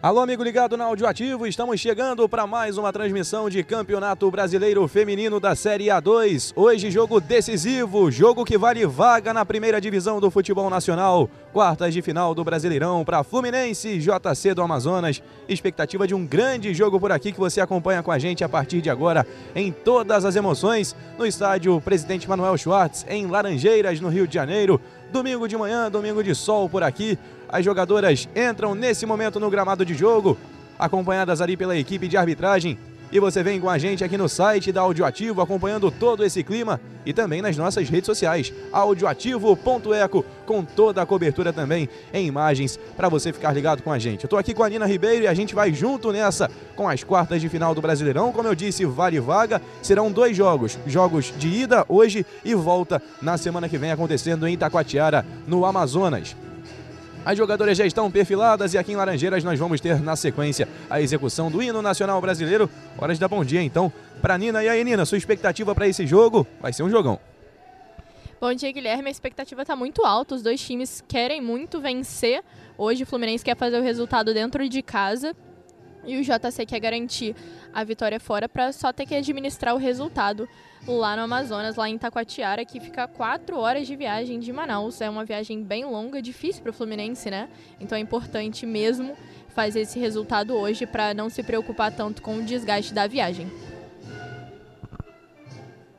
Alô, amigo ligado na Audioativo, estamos chegando para mais uma transmissão de Campeonato Brasileiro Feminino da Série A2. Hoje, jogo decisivo, jogo que vale vaga na primeira divisão do futebol nacional. Quartas de final do Brasileirão para Fluminense JC do Amazonas. Expectativa de um grande jogo por aqui que você acompanha com a gente a partir de agora em todas as emoções no estádio Presidente Manuel Schwartz, em Laranjeiras, no Rio de Janeiro. Domingo de manhã, domingo de sol por aqui. As jogadoras entram nesse momento no gramado de jogo, acompanhadas ali pela equipe de arbitragem. E você vem com a gente aqui no site da Audioativo, acompanhando todo esse clima e também nas nossas redes sociais, audioativo.eco, com toda a cobertura também em imagens para você ficar ligado com a gente. Eu estou aqui com a Nina Ribeiro e a gente vai junto nessa com as quartas de final do Brasileirão. Como eu disse, vale vaga. Serão dois jogos, jogos de ida hoje e volta na semana que vem acontecendo em Itacoatiara, no Amazonas. As jogadoras já estão perfiladas e aqui em Laranjeiras nós vamos ter na sequência a execução do hino nacional brasileiro. Hora de dar bom dia então para Nina. E aí, Nina, sua expectativa para esse jogo? Vai ser um jogão. Bom dia, Guilherme. A expectativa está muito alta. Os dois times querem muito vencer. Hoje o Fluminense quer fazer o resultado dentro de casa e o JC quer garantir a vitória fora para só ter que administrar o resultado lá no Amazonas, lá em Taquatiara, que fica quatro horas de viagem de Manaus. É uma viagem bem longa, difícil para o Fluminense, né? Então é importante mesmo fazer esse resultado hoje para não se preocupar tanto com o desgaste da viagem.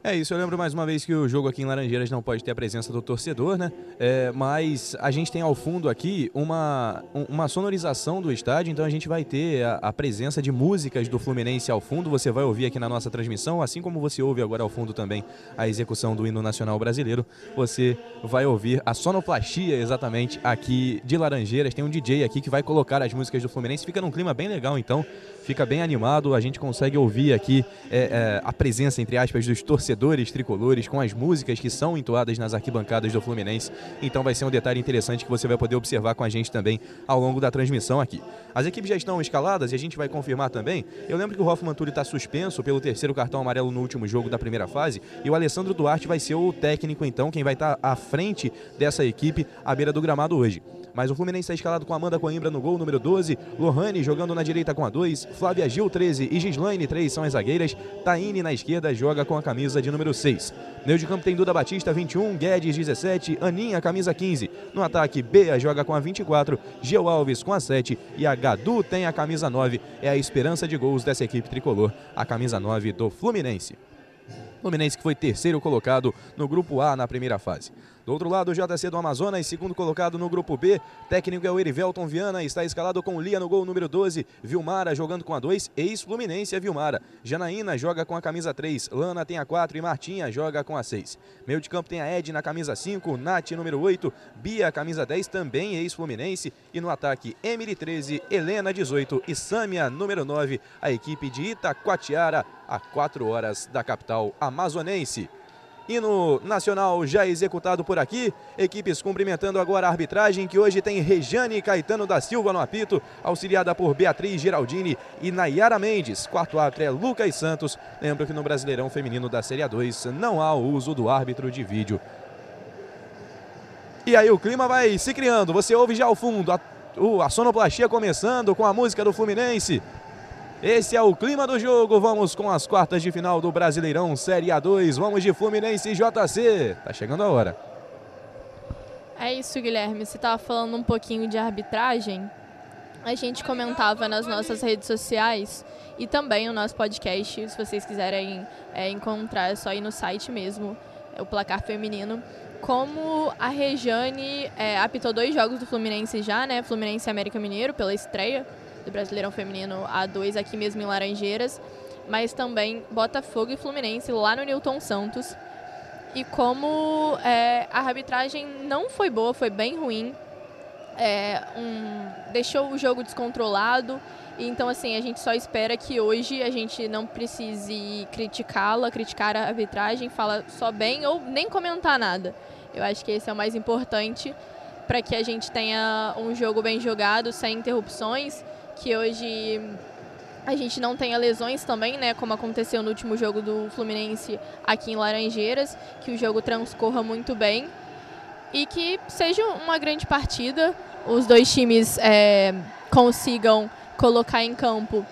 É isso, eu lembro mais uma vez que o jogo aqui em Laranjeiras não pode ter a presença do torcedor, né? É, mas a gente tem ao fundo aqui uma, uma sonorização do estádio, então a gente vai ter a, a, presença de músicas do Fluminense ao fundo. Você vai ouvir aqui na nossa transmissão, assim como você ouve agora ao fundo também a execução do hino nacional brasileiro. Você vai ouvir a sonoplastia exatamente aqui de Laranjeiras. Tem um DJ aqui que vai colocar as músicas do Fluminense. Fica num clima bem legal, então fica bem animado. A gente consegue ouvir aqui é, é, a presença, entre aspas, dos torcedores torcedores tricolores com as músicas que são entoadas nas arquibancadas do Fluminense. Então vai ser um detalhe interessante que você vai poder observar com a gente também ao longo da transmissão aqui. As equipes já estão escaladas e a gente vai confirmar também. Eu lembro que o Hoffman Túlio está suspenso pelo terceiro cartão amarelo no último jogo da primeira fase e o Alessandro Duarte vai ser o técnico então, quem vai estar tá à frente dessa equipe à beira do gramado hoje. Mas o Fluminense está escalado com Amanda Coimbra no gol, número 12. Lohane jogando na direita com a 2. Flávia Gil, 13. E Gislaine, 3 são as zagueiras. Taine na esquerda joga com a camisa de número 6. Meio de campo tem Duda Batista, 21. Guedes, 17. Aninha, camisa 15. No ataque, Bea joga com a 24. Geo Alves com a 7. E a Gadu tem a camisa 9. É a esperança de gols dessa equipe tricolor. A camisa 9 do Fluminense. Fluminense que foi terceiro colocado no grupo A na primeira fase. Do outro lado, o JC do Amazonas, segundo colocado no grupo B. Técnico é o Erivelton Viana, está escalado com Lia no gol número 12. Vilmara jogando com a 2, ex-Fluminense é Vilmara. Janaína joga com a camisa 3, Lana tem a 4 e Martinha joga com a 6. Meio de campo tem a Ed na camisa 5, Nath número 8, Bia camisa 10, também ex-Fluminense. E no ataque, Emily 13, Helena 18 e Sâmia número 9, a equipe de Itacoatiara, a 4 horas da capital amazonense. Hino nacional já executado por aqui. Equipes cumprimentando agora a arbitragem, que hoje tem Rejane Caetano da Silva no apito, auxiliada por Beatriz Geraldini e Nayara Mendes. Quarto árbitro é Lucas Santos. Lembro que no Brasileirão Feminino da Série A2 não há o uso do árbitro de vídeo. E aí o clima vai se criando. Você ouve já ao fundo a, a sonoplastia começando com a música do Fluminense. Esse é o clima do jogo. Vamos com as quartas de final do Brasileirão Série A2. Vamos de Fluminense e JC. Tá chegando a hora. É isso, Guilherme. Você estava falando um pouquinho de arbitragem. A gente comentava nas nossas redes sociais e também no nosso podcast. Se vocês quiserem é, encontrar, é só ir no site mesmo, é o Placar Feminino. Como a Rejane é, apitou dois jogos do Fluminense já, né? Fluminense e América Mineiro, pela estreia do Brasileirão Feminino A2 aqui mesmo em Laranjeiras, mas também Botafogo e Fluminense lá no Newton Santos. E como é, a arbitragem não foi boa, foi bem ruim, é, um, deixou o jogo descontrolado. Então, assim, a gente só espera que hoje a gente não precise criticá-la, criticar a arbitragem, falar só bem ou nem comentar nada. Eu acho que esse é o mais importante para que a gente tenha um jogo bem jogado, sem interrupções que hoje a gente não tenha lesões também, né, como aconteceu no último jogo do Fluminense aqui em Laranjeiras, que o jogo transcorra muito bem e que seja uma grande partida, os dois times é, consigam colocar em campo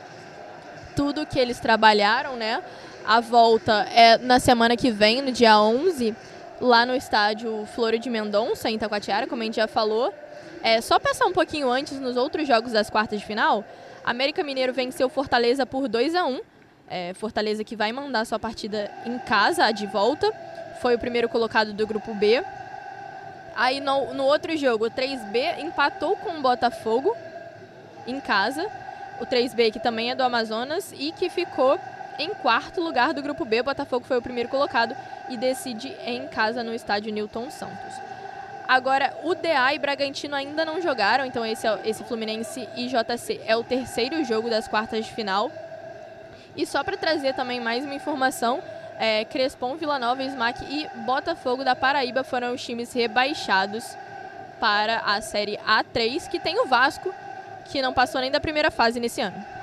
tudo que eles trabalharam, né? A volta é na semana que vem, no dia 11, lá no estádio Flora de Mendonça, em Itacoatiara, como a gente já falou. É, só passar um pouquinho antes, nos outros jogos das quartas de final, América Mineiro venceu Fortaleza por 2 a 1 é, Fortaleza que vai mandar sua partida em casa, de volta. Foi o primeiro colocado do grupo B. Aí no, no outro jogo, o 3B empatou com o Botafogo em casa. O 3B, que também é do Amazonas, e que ficou em quarto lugar do grupo B. O Botafogo foi o primeiro colocado e decide em casa no estádio Newton Santos. Agora, o DA e Bragantino ainda não jogaram, então esse, é, esse Fluminense e JC é o terceiro jogo das quartas de final. E só para trazer também mais uma informação, é, Crespon, Vila Nova, Smack e Botafogo da Paraíba foram os times rebaixados para a Série A3, que tem o Vasco, que não passou nem da primeira fase nesse ano.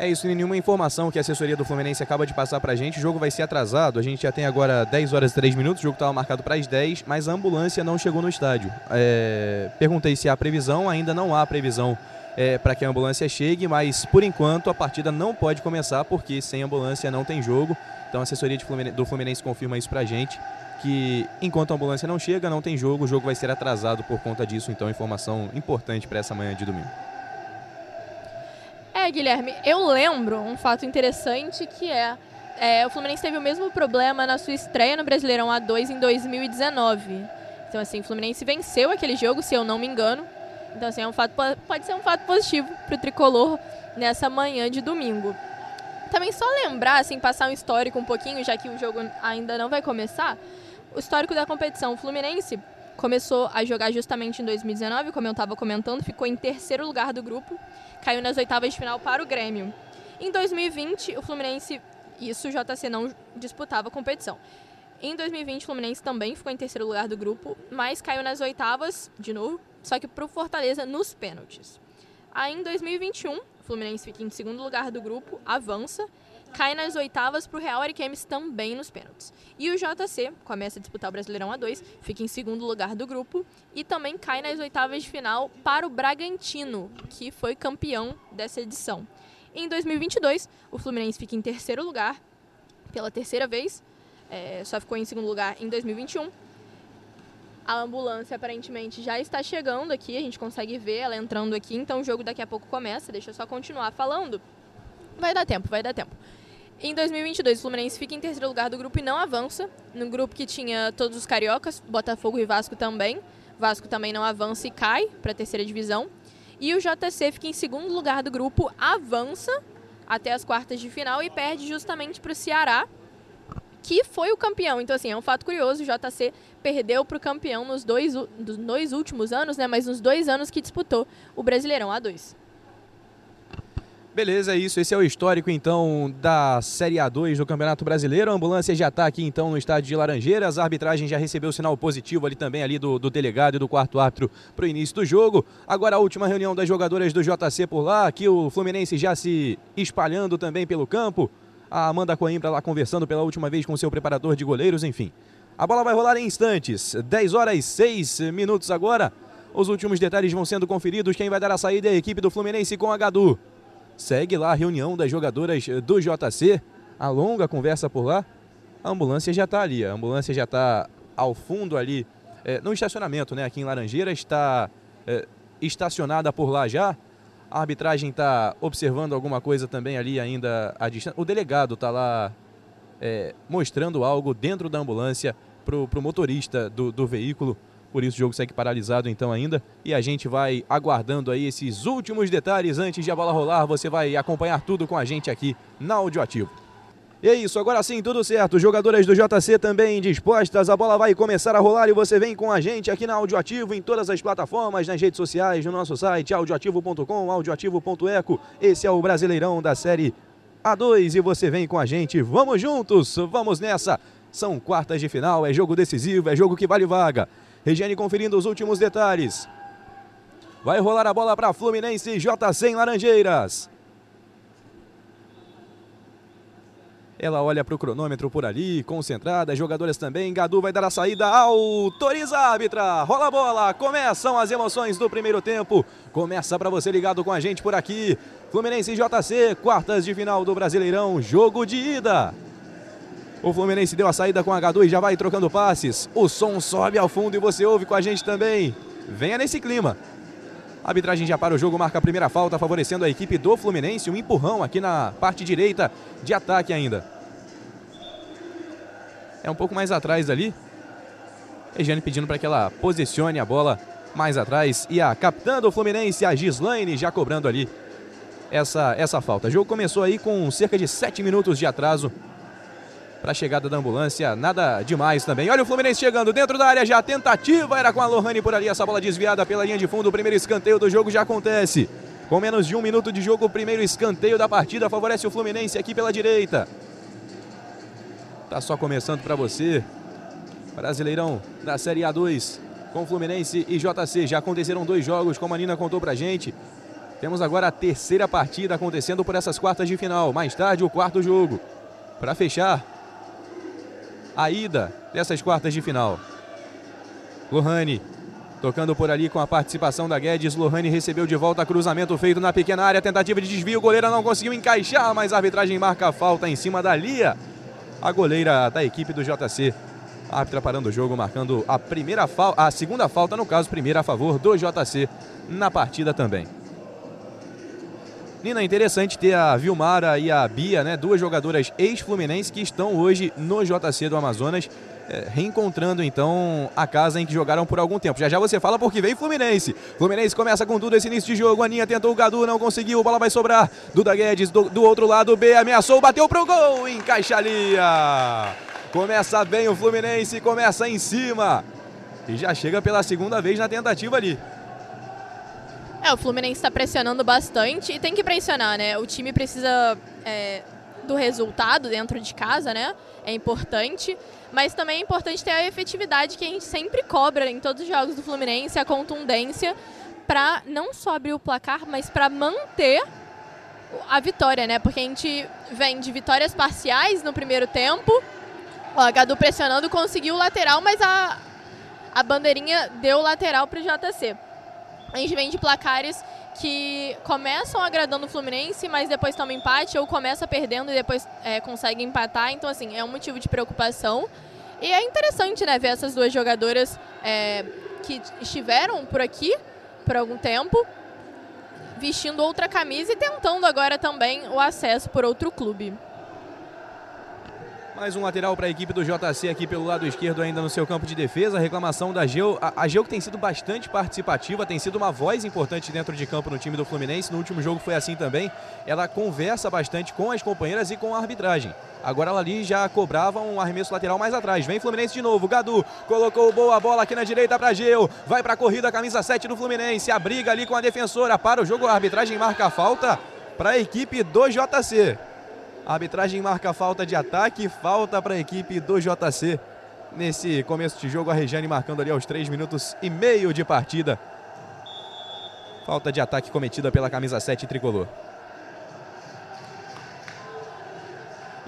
É isso, nenhuma informação que a assessoria do Fluminense acaba de passar pra gente. O jogo vai ser atrasado. A gente já tem agora 10 horas e 3 minutos. O jogo estava marcado para as 10, mas a ambulância não chegou no estádio. É... Perguntei se há previsão, ainda não há previsão é, para que a ambulância chegue, mas por enquanto a partida não pode começar porque sem ambulância não tem jogo. Então a assessoria Fluminense, do Fluminense confirma isso para a gente, que enquanto a ambulância não chega, não tem jogo, o jogo vai ser atrasado por conta disso. Então informação importante para essa manhã de domingo. Guilherme, eu lembro um fato interessante que é, é o Fluminense teve o mesmo problema na sua estreia no Brasileirão A2 em 2019. Então, assim, o Fluminense venceu aquele jogo, se eu não me engano, então, assim, é um fato, pode ser um fato positivo para o tricolor nessa manhã de domingo. Também só lembrar, assim, passar um histórico um pouquinho, já que o jogo ainda não vai começar. O histórico da competição. O Fluminense começou a jogar justamente em 2019, como eu estava comentando, ficou em terceiro lugar do grupo, caiu nas oitavas de final para o Grêmio. Em 2020, o Fluminense, isso o JC não disputava a competição. Em 2020, o Fluminense também ficou em terceiro lugar do grupo, mas caiu nas oitavas, de novo, só que para o Fortaleza nos pênaltis. Aí em 2021, o Fluminense fica em segundo lugar do grupo, avança, cai nas oitavas para o Real Ariquemes também nos pênaltis. E o JC começa a disputar o Brasileirão A2, fica em segundo lugar do grupo e também cai nas oitavas de final para o Bragantino, que foi campeão dessa edição. Em 2022, o Fluminense fica em terceiro lugar pela terceira vez, é, só ficou em segundo lugar em 2021 a ambulância aparentemente já está chegando aqui, a gente consegue ver ela entrando aqui, então o jogo daqui a pouco começa. Deixa eu só continuar falando. Vai dar tempo, vai dar tempo. Em 2022, o Fluminense fica em terceiro lugar do grupo e não avança. No grupo que tinha todos os cariocas, Botafogo e Vasco também. Vasco também não avança e cai para a terceira divisão. E o JC fica em segundo lugar do grupo, avança até as quartas de final e perde justamente para o Ceará, que foi o campeão. Então, assim, é um fato curioso, o JC perdeu para o campeão nos dois, nos dois últimos anos, né? Mas nos dois anos que disputou o Brasileirão A2. Beleza, é isso. Esse é o histórico, então, da Série A2 do Campeonato Brasileiro. A ambulância já está aqui, então, no estádio de Laranjeiras. A arbitragem já recebeu o sinal positivo ali também, ali do, do delegado e do quarto árbitro para o início do jogo. Agora a última reunião das jogadoras do JC por lá. Aqui o Fluminense já se espalhando também pelo campo a Amanda Coimbra lá conversando pela última vez com seu preparador de goleiros, enfim. A bola vai rolar em instantes. 10 horas e 6 minutos agora. Os últimos detalhes vão sendo conferidos. Quem vai dar a saída é a equipe do Fluminense com a Gadu. Segue lá a reunião das jogadoras do JC. A longa conversa por lá. A ambulância já está ali. A ambulância já está ao fundo ali, é, no estacionamento, né? Aqui em Laranjeira. Está é, estacionada por lá já. A arbitragem está observando alguma coisa também ali ainda à distância. O delegado está lá é, mostrando algo dentro da ambulância para o motorista do, do veículo. Por isso o jogo segue paralisado então ainda. E a gente vai aguardando aí esses últimos detalhes antes de a bola rolar. Você vai acompanhar tudo com a gente aqui na Audioativo. E é isso, agora sim, tudo certo. Jogadoras do JC também dispostas. A bola vai começar a rolar e você vem com a gente aqui na Audioativo, em todas as plataformas, nas redes sociais, no nosso site, audioativo.com, audioativo.eco. Esse é o Brasileirão da série A2 e você vem com a gente. Vamos juntos, vamos nessa. São quartas de final, é jogo decisivo, é jogo que vale vaga. Regiane conferindo os últimos detalhes. Vai rolar a bola para Fluminense JC em Laranjeiras. Ela olha para o cronômetro por ali, concentrada, as jogadoras também. Gadu vai dar a saída, autoriza a árbitra, rola a bola, começam as emoções do primeiro tempo. Começa para você ligado com a gente por aqui. Fluminense JC, quartas de final do Brasileirão, jogo de ida. O Fluminense deu a saída com a Gadu e já vai trocando passes. O som sobe ao fundo e você ouve com a gente também. Venha nesse clima. A arbitragem já para o jogo, marca a primeira falta, favorecendo a equipe do Fluminense. Um empurrão aqui na parte direita de ataque ainda. É um pouco mais atrás dali. Regiane pedindo para que ela posicione a bola mais atrás. E a capitã do Fluminense, a Gislaine, já cobrando ali essa, essa falta. O jogo começou aí com cerca de 7 minutos de atraso para a chegada da ambulância. Nada demais também. Olha o Fluminense chegando dentro da área já. A tentativa era com a Lohane por ali. Essa bola desviada pela linha de fundo. O primeiro escanteio do jogo já acontece. Com menos de um minuto de jogo, o primeiro escanteio da partida favorece o Fluminense aqui pela direita. Tá só começando para você. Brasileirão da Série A2 com Fluminense e JC. Já aconteceram dois jogos, como a Nina contou pra gente. Temos agora a terceira partida acontecendo por essas quartas de final. Mais tarde, o quarto jogo. Para fechar, a ida dessas quartas de final. Lohane tocando por ali com a participação da Guedes. Lohane recebeu de volta cruzamento feito na pequena área. Tentativa de desvio. O goleiro não conseguiu encaixar, mas a arbitragem marca a falta em cima da Lia. A goleira da equipe do JC. Árbitra parando o jogo, marcando a primeira falta, a segunda falta, no caso, primeira a favor do JC na partida também. Nina, interessante ter a Vilmara e a Bia, né, duas jogadoras ex-fluminenses que estão hoje no JC do Amazonas, é, reencontrando então a casa em que jogaram por algum tempo. Já já você fala porque vem Fluminense. Fluminense começa com tudo esse início de jogo. Aninha tentou o Gadu, não conseguiu. Bola vai sobrar. Duda Guedes do, do outro lado. B ameaçou, bateu pro gol. Encaixa ali. Começa bem o Fluminense, começa em cima. E já chega pela segunda vez na tentativa ali. É, o Fluminense está pressionando bastante e tem que pressionar, né? O time precisa é, do resultado dentro de casa, né? É importante, mas também é importante ter a efetividade que a gente sempre cobra em todos os jogos do Fluminense, a contundência, para não só abrir o placar, mas para manter a vitória, né? Porque a gente vem de vitórias parciais no primeiro tempo. A Gadu pressionando, conseguiu o lateral, mas a, a bandeirinha deu lateral para o JC a gente vem de placares que começam agradando o Fluminense, mas depois toma empate, ou começa perdendo e depois é, consegue empatar. Então, assim, é um motivo de preocupação. E é interessante, né, ver essas duas jogadoras é, que estiveram por aqui por algum tempo, vestindo outra camisa e tentando agora também o acesso por outro clube. Mais um lateral para a equipe do JC aqui pelo lado esquerdo, ainda no seu campo de defesa. A reclamação da Geu. A, a Geu que tem sido bastante participativa, tem sido uma voz importante dentro de campo no time do Fluminense. No último jogo foi assim também. Ela conversa bastante com as companheiras e com a arbitragem. Agora ela ali já cobrava um arremesso lateral mais atrás. Vem Fluminense de novo. Gadu colocou boa bola aqui na direita para Geu. Vai para a corrida, camisa 7 do Fluminense. A briga ali com a defensora. Para o jogo, a arbitragem marca a falta para a equipe do JC. A arbitragem marca falta de ataque, falta para a equipe do JC. Nesse começo de jogo, a Regiane marcando ali aos 3 minutos e meio de partida. Falta de ataque cometida pela camisa 7 tricolor.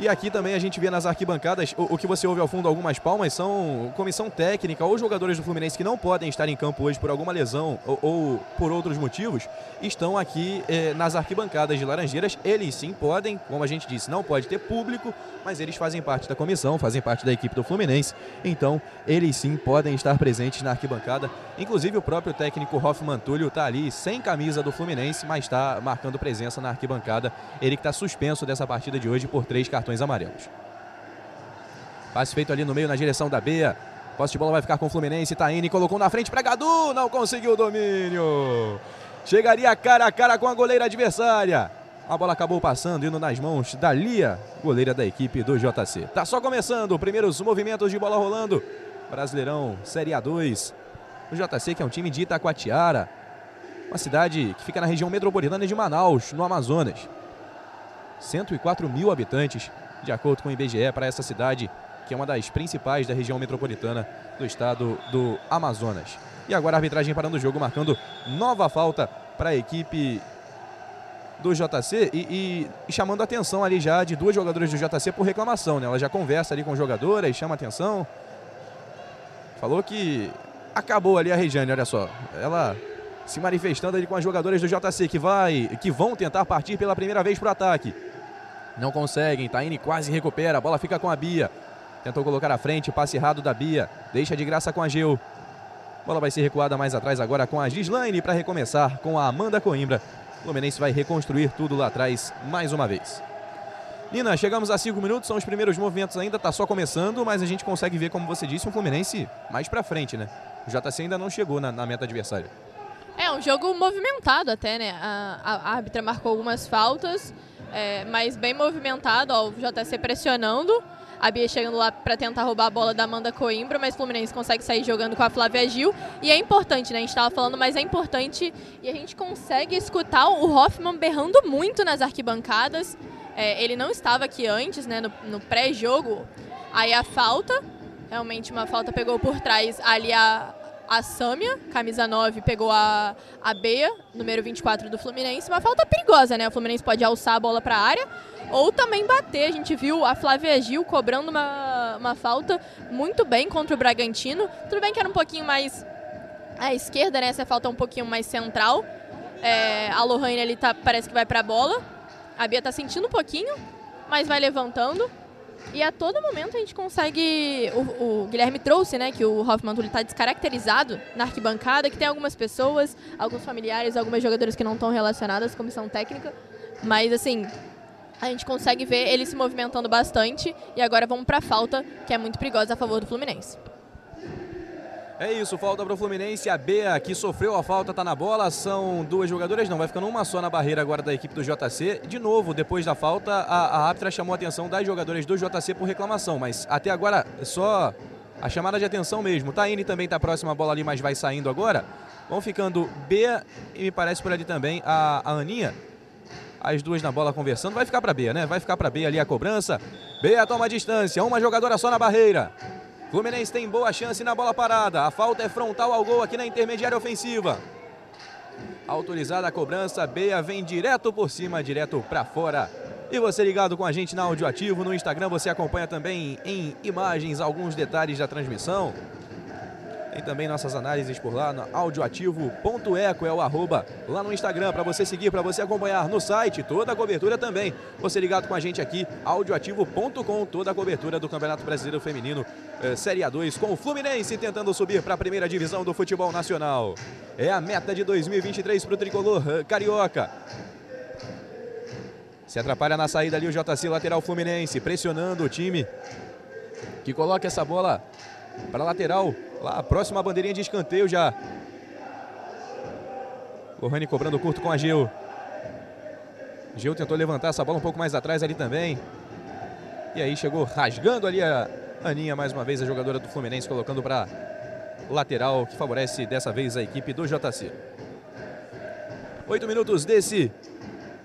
E aqui também a gente vê nas arquibancadas, o, o, que você ouve ao fundo, algumas palmas, são comissão técnica ou jogadores do Fluminense que não podem estar em campo hoje por alguma lesão ou, ou por outros motivos, estão aqui eh, nas arquibancadas de Laranjeiras. Eles sim podem, como a gente disse, não pode ter público, mas eles fazem parte da comissão, fazem parte da equipe do Fluminense. Então, eles sim podem estar presentes na arquibancada. Inclusive, o próprio técnico Hoffman Túlio está ali sem camisa do Fluminense, mas está marcando presença na arquibancada. Ele que está suspenso dessa partida de hoje por três cartões cartões amarelos. Passe feito ali no meio na direção da Beia. Posse de bola vai ficar com o Fluminense. Taine colocou na frente para Gadu. Não conseguiu o domínio. Chegaria cara a cara com a goleira adversária. A bola acabou passando, indo nas mãos da Lia, goleira da equipe do JC. Tá só começando, primeiros movimentos de bola rolando. Brasileirão Série A2. O JC, que é um time de Itacoatiara, uma cidade que fica na região metropolitana de Manaus, no Amazonas. 104 mil habitantes, de acordo com o IBGE, para essa cidade, que é uma das principais da região metropolitana do estado do Amazonas. E agora a arbitragem parando o jogo, marcando nova falta para a equipe do JC e, e, e, chamando a atenção ali já de duas jogadoras do JC por reclamação, né? Ela já conversa ali com jogadoras, chama atenção. Falou que acabou ali a Regiane, olha só. Ela se manifestando ali com as jogadoras do JC que vai, que vão tentar partir pela primeira vez para o ataque. Não conseguem, Taine quase recupera, a bola fica com a Bia. Tentou colocar à frente, passe errado da Bia. Deixa de graça com a Geu. Bola vai ser recuada mais atrás agora com a Gislaine para recomeçar com a Amanda Coimbra. O Fluminense vai reconstruir tudo lá atrás mais uma vez. Nina, chegamos a cinco minutos, são os primeiros movimentos ainda, tá só começando, mas a gente consegue ver, como você disse, um Fluminense mais para frente, né? O JC ainda não chegou na, na, meta adversária. É, um jogo movimentado até, né? A, a, a árbitra marcou algumas faltas, é, mas bem movimentado, ó, o JC pressionando. A Bia chegando lá para tentar roubar a bola da Amanda Coimbra, mas o Fluminense consegue sair jogando com a Flávia Gil. E é importante, né? A gente estava falando, mas é importante e a gente consegue escutar o Hoffman berrando muito nas arquibancadas. É, ele não estava aqui antes, né? No, no pré-jogo. Aí a falta, realmente uma falta pegou por trás ali a, a Sâmia, camisa 9, pegou a, a Bea, número 24 do Fluminense. Uma falta perigosa, né? O Fluminense pode alçar a bola para a área ou também bater. A gente viu a Flávia Gil cobrando uma, uma falta muito bem contra o Bragantino. Tudo bem que era um pouquinho mais à esquerda, né? Essa falta é um pouquinho mais central. É, a Lohane ali tá, parece que vai para a bola. A Bia tá sentindo um pouquinho, mas vai levantando. E a todo momento a gente consegue. O, o Guilherme trouxe, né, que o Hoffman está descaracterizado na arquibancada, que tem algumas pessoas, alguns familiares, algumas jogadoras que não estão relacionadas comissão técnica. Mas, assim, a gente consegue ver ele se movimentando bastante. E agora vamos para a falta, que é muito perigosa a favor do Fluminense. É isso, falta para o Fluminense. A Bea, que sofreu a falta, está na bola. São duas jogadoras, não, vai ficando uma só na barreira agora da equipe do JC. De novo, depois da falta, a, a chamou a atenção das jogadoras do JC por reclamação, mas até agora só a chamada de atenção mesmo. Taine também está próxima a bola ali, mas vai saindo agora. Vão ficando Bea e me parece por ali também a, a Aninha. As duas na bola conversando. Vai ficar para Bea, né? Vai ficar para Bea ali a cobrança. Bea toma a distância, uma jogadora só na barreira. Fluminense tem boa chance na bola parada. A falta é frontal ao gol aqui na intermediária ofensiva. Autorizada a cobrança, Beia vem direto por cima, direto para fora. E você ligado com a gente na Audioativo, no Instagram você acompanha também em imagens alguns detalhes da transmissão. Tem também nossas análises por lá no audioativo.eco é o arroba lá no Instagram para você seguir, para você acompanhar no site, toda a cobertura também. Você ligado com a gente aqui, audioativo.com, toda a cobertura do Campeonato Brasileiro Feminino eh, Série A2 com o Fluminense tentando subir para a primeira divisão do futebol nacional. É a meta de 2023 para o tricolor eh, carioca. Se atrapalha na saída ali o JC lateral Fluminense, pressionando o time que coloca essa bola para lateral Lá, próxima bandeirinha de escanteio já. Lohane cobrando curto com a Gil. Gil tentou levantar essa bola um pouco mais atrás ali também. E aí chegou rasgando ali a Aninha mais uma vez, a jogadora do Fluminense, colocando para lateral, que favorece dessa vez a equipe do JC. Oito minutos desse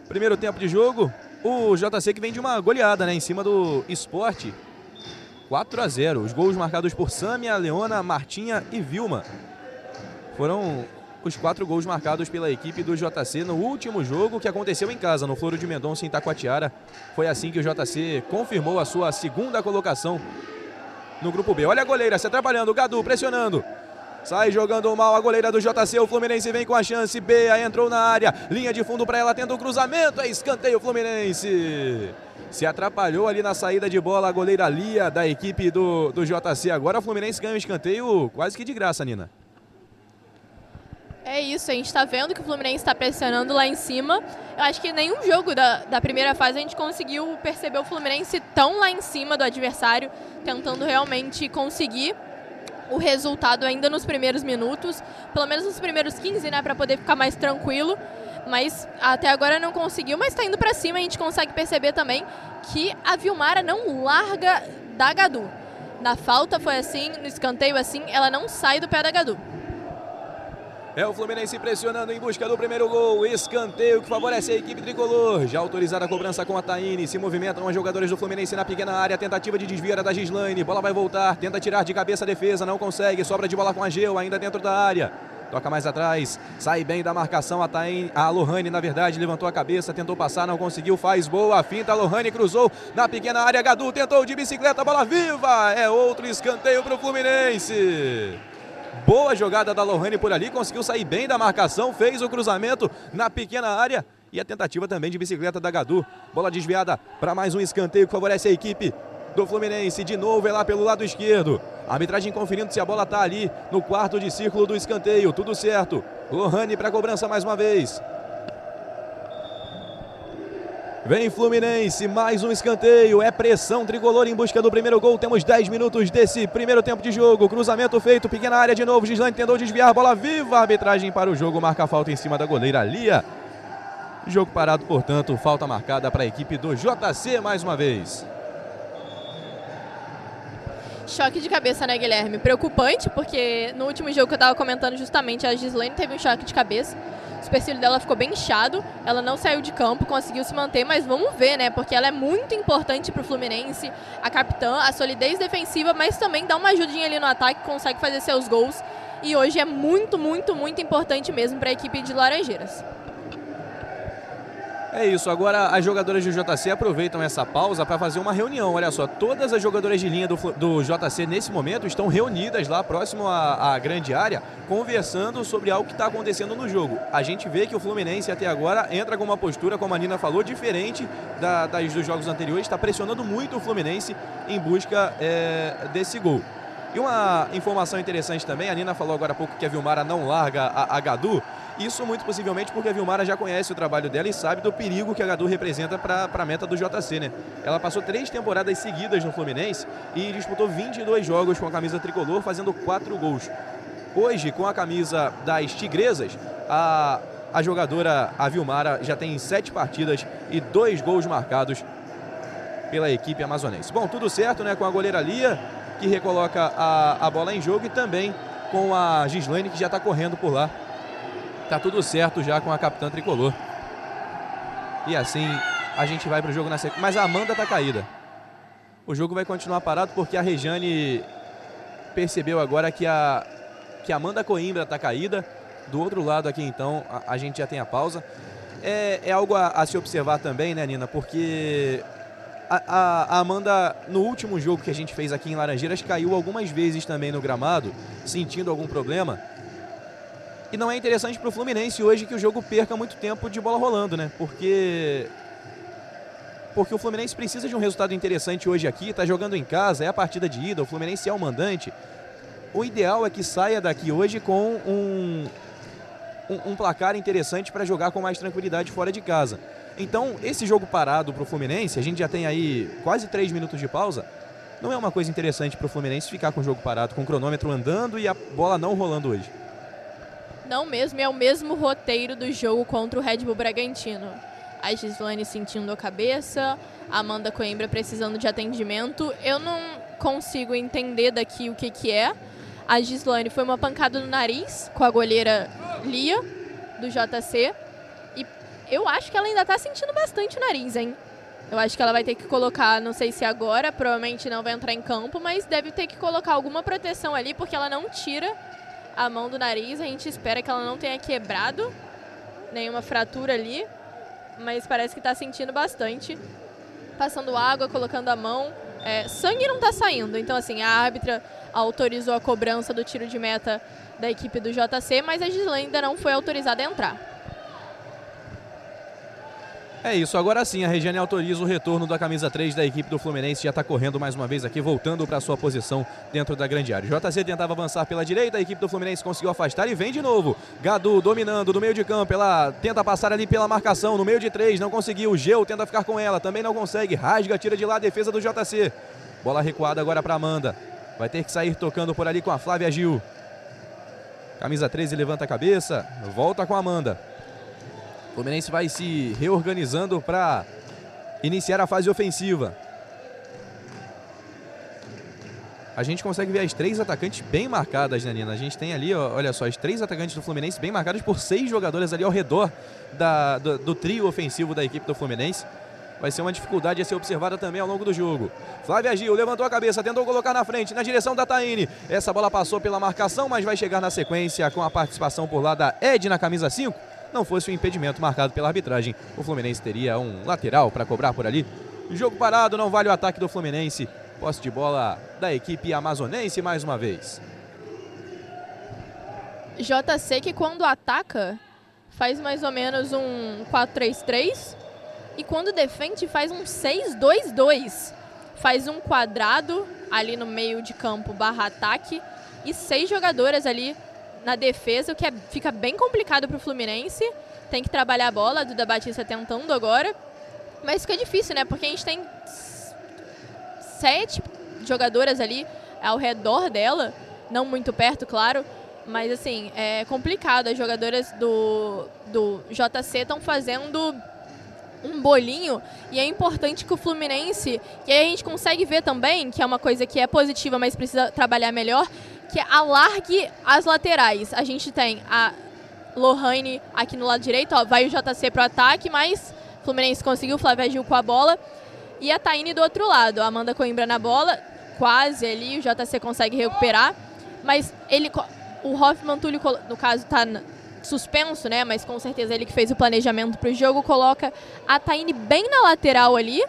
primeiro tempo de jogo. O JC que vem de uma goleada né, em cima do esporte 4 a 0. Os gols marcados por Sâmia, Leona, Martinha e Vilma. Foram os quatro gols marcados pela equipe do JC no último jogo que aconteceu em casa, no Floro de Mendonça, em Taquatiara. Foi assim que o JC confirmou a sua segunda colocação no grupo B. Olha a goleira se atrapalhando, Gadu pressionando. Sai jogando mal a goleira do JC. O Fluminense vem com a chance. Bea entrou na área. Linha de fundo para ela, tendo o cruzamento. É escanteio Fluminense se atrapalhou ali na saída de bola a goleira Lia da equipe do, do JC. Agora o Fluminense ganha o escanteio quase que de graça, Nina. É isso, a gente está vendo que o Fluminense está pressionando lá em cima. Eu acho que nenhum jogo da, da primeira fase a gente conseguiu perceber o Fluminense tão lá em cima do adversário, tentando realmente conseguir o resultado ainda nos primeiros minutos, pelo menos nos primeiros 15, né, para poder ficar mais tranquilo mas até agora não conseguiu, mas está indo para cima. A gente consegue perceber também que a Vilmara não larga da Gadu. Na falta foi assim, no escanteio assim, ela não sai do pé da Gadu. É o Fluminense pressionando em busca do primeiro gol. Escanteio que favorece a equipe tricolor. Já autorizada a cobrança com a Taine. Se movimentam os jogadores do Fluminense na pequena área. Tentativa de desvio da Gislaine. Bola vai voltar. Tenta tirar de cabeça a defesa. Não consegue. Sobra de bola com a Geu ainda dentro da área. Toca mais atrás, sai bem da marcação. A, Taine, a Lohane, na verdade, levantou a cabeça, tentou passar, não conseguiu, faz boa. Finta, a Lohane cruzou na pequena área. Gadu tentou de bicicleta, bola viva. É outro escanteio para o Fluminense. Boa jogada da Lohane por ali, conseguiu sair bem da marcação, fez o cruzamento na pequena área. E a tentativa também de bicicleta da Gadu. Bola desviada para mais um escanteio que favorece a equipe do Fluminense. De novo é lá pelo lado esquerdo. A arbitragem conferindo se a bola está ali no quarto de círculo do escanteio. Tudo certo. Lohane para a cobrança mais uma vez. Vem Fluminense, mais um escanteio. É pressão tricolor em busca do primeiro gol. Temos 10 minutos desse primeiro tempo de jogo. Cruzamento feito, pequena área de novo. Gislane tentou desviar, bola viva. Arbitragem para o jogo, marca a falta em cima da goleira Lia. Jogo parado, portanto, falta marcada para a equipe do JC mais uma vez. Choque de cabeça, né, Guilherme? Preocupante, porque no último jogo que eu estava comentando justamente, a Gislaine teve um choque de cabeça. O supercílio dela ficou bem inchado, ela não saiu de campo, conseguiu se manter, mas vamos ver, né? Porque ela é muito importante para o Fluminense, a capitã, a solidez defensiva, mas também dá uma ajudinha ali no ataque, consegue fazer seus gols. E hoje é muito, muito, muito importante mesmo para a equipe de Laranjeiras. É isso, agora as jogadoras do JC aproveitam essa pausa para fazer uma reunião. Olha só, todas as jogadoras de linha do, do JC nesse momento estão reunidas lá próximo à, à grande área, conversando sobre algo que está acontecendo no jogo. A gente vê que o Fluminense até agora entra com uma postura, como a Nina falou, diferente da, das dos jogos anteriores, está pressionando muito o Fluminense em busca é, desse gol. E uma informação interessante também, a Nina falou agora há pouco que a Vilmara não larga a, a Gadu. Isso muito possivelmente porque a Vilmara já conhece o trabalho dela e sabe do perigo que a Gadu representa para a meta do JC, né? Ela passou três temporadas seguidas no Fluminense e disputou 22 jogos com a camisa tricolor, fazendo quatro gols. Hoje, com a camisa das Tigresas, a, a jogadora, a Vilmara, já tem sete partidas e dois gols marcados pela equipe amazonense. Bom, tudo certo, né? Com a goleira Lia, que recoloca a, a bola em jogo, e também com a Gislaine, que já está correndo por lá Tá tudo certo já com a capitã tricolor. E assim a gente vai para o jogo na sequência. Mas a Amanda tá caída. O jogo vai continuar parado porque a Rejane percebeu agora que a, que a Amanda Coimbra tá caída. Do outro lado aqui então a, a gente já tem a pausa. É, é algo a, a, se observar também, né, Nina? Porque a, a, Amanda, no último jogo que a gente fez aqui em Laranjeiras, caiu algumas vezes também no gramado, sentindo algum problema. E não é interessante para o Fluminense hoje que o jogo perca muito tempo de bola rolando, né? Porque porque o Fluminense precisa de um resultado interessante hoje aqui, está jogando em casa, é a partida de ida, o Fluminense é o mandante. O ideal é que saia daqui hoje com um, um, um placar interessante para jogar com mais tranquilidade fora de casa. Então, esse jogo parado para o Fluminense, a gente já tem aí quase três minutos de pausa, não é uma coisa interessante para o Fluminense ficar com o jogo parado, com o cronômetro andando e a bola não rolando hoje. Não mesmo, é o mesmo roteiro do jogo contra o Red Bull Bragantino. A Gislane sentindo a cabeça, a Amanda Coimbra precisando de atendimento. Eu não consigo entender daqui o que, que é. A Gislane foi uma pancada no nariz com a goleira Lia, do JC. E eu acho que ela ainda está sentindo bastante o nariz, hein? Eu acho que ela vai ter que colocar, não sei se agora, provavelmente não vai entrar em campo, mas deve ter que colocar alguma proteção ali, porque ela não tira a mão do nariz. A gente espera que ela não tenha quebrado nenhuma fratura ali, mas parece que está sentindo bastante. Passando água, colocando a mão. É, sangue não está saindo, então assim, a árbitra autorizou a cobrança do tiro de meta da equipe do JC, mas a Gislaine ainda não foi autorizada a entrar. É isso, agora sim a Regiane autoriza o retorno da camisa 3 da equipe do Fluminense, já está correndo mais uma vez aqui, voltando para sua posição dentro da grande área. JC tentava avançar pela direita, a equipe do Fluminense conseguiu afastar e vem de novo. Gadu dominando no meio de campo, ela tenta passar ali pela marcação, no meio de três, não conseguiu. Geu tenta ficar com ela, também não consegue. Rasga, tira de lá a defesa do JC. Bola recuada agora para Amanda. Vai ter que sair tocando por ali com a Flávia Gil. Camisa 13 levanta a cabeça, volta com a Amanda. Fluminense vai se reorganizando para iniciar a fase ofensiva. A gente consegue ver as três atacantes bem marcadas, né, Nina? A gente tem ali, ó, olha só, as três atacantes do Fluminense bem marcadas por seis jogadores ali ao redor da, do, do trio ofensivo da equipe do Fluminense. vai ser uma dificuldade a ser observada também ao longo do jogo. Flávia Gil levantou a cabeça, tentou colocar na frente, na direção da Taine. Essa bola passou pela marcação, mas vai chegar na sequência com a participação por lá da Ed na camisa 5. Não fosse o um impedimento marcado pela arbitragem, o Fluminense teria um lateral para cobrar por ali. Jogo parado, não vale o ataque do Fluminense. Posse de bola da equipe amazonense mais uma vez. JC que quando ataca faz mais ou menos um 4-3-3 e quando defende faz um 6-2-2. Faz um quadrado ali no meio de campo barra ataque e seis jogadoras ali na defesa, o que é, fica bem complicado para o Fluminense. Tem que trabalhar a bola, a Duda Batista tentando agora. Mas fica difícil, né? Porque a gente tem sete jogadoras ali ao redor dela, não muito perto, claro, mas assim, é complicado. As jogadoras do, do JC estão fazendo um bolinho e é importante que o Fluminense, que aí a gente consegue ver também, que é uma coisa que é positiva, mas precisa trabalhar melhor, que alargue as laterais. A gente tem a Lohane aqui no lado direito, ó, vai o JC pro ataque, mas o Fluminense conseguiu, o Flávia Gil com a bola. E a Taine do outro lado, a Amanda Coimbra na bola, quase ali, o JC consegue recuperar. Mas ele, o Hoffman Túlio, no caso, está suspenso, né? Mas com certeza ele que fez o planejamento para o jogo, coloca a Taine bem na lateral ali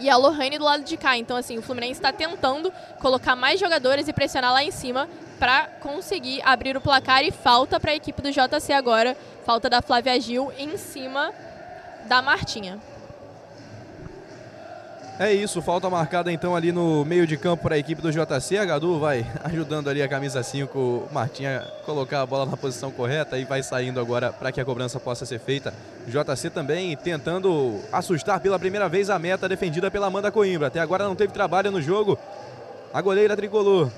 e a Lohane do lado de cá. Então, assim, o Fluminense está tentando colocar mais jogadores e pressionar lá em cima para conseguir abrir o placar e falta para a equipe do JC agora, falta da Flávia Gil em cima da Martinha. É isso, falta marcada então ali no meio de campo para a equipe do JC. A Gadu vai ajudando ali a camisa 5, o Martinha colocar a bola na posição correta e vai saindo agora para que a cobrança possa ser feita. JC também tentando assustar pela primeira vez a meta defendida pela Amanda Coimbra. Até agora não teve trabalho no jogo. A goleira tricolor.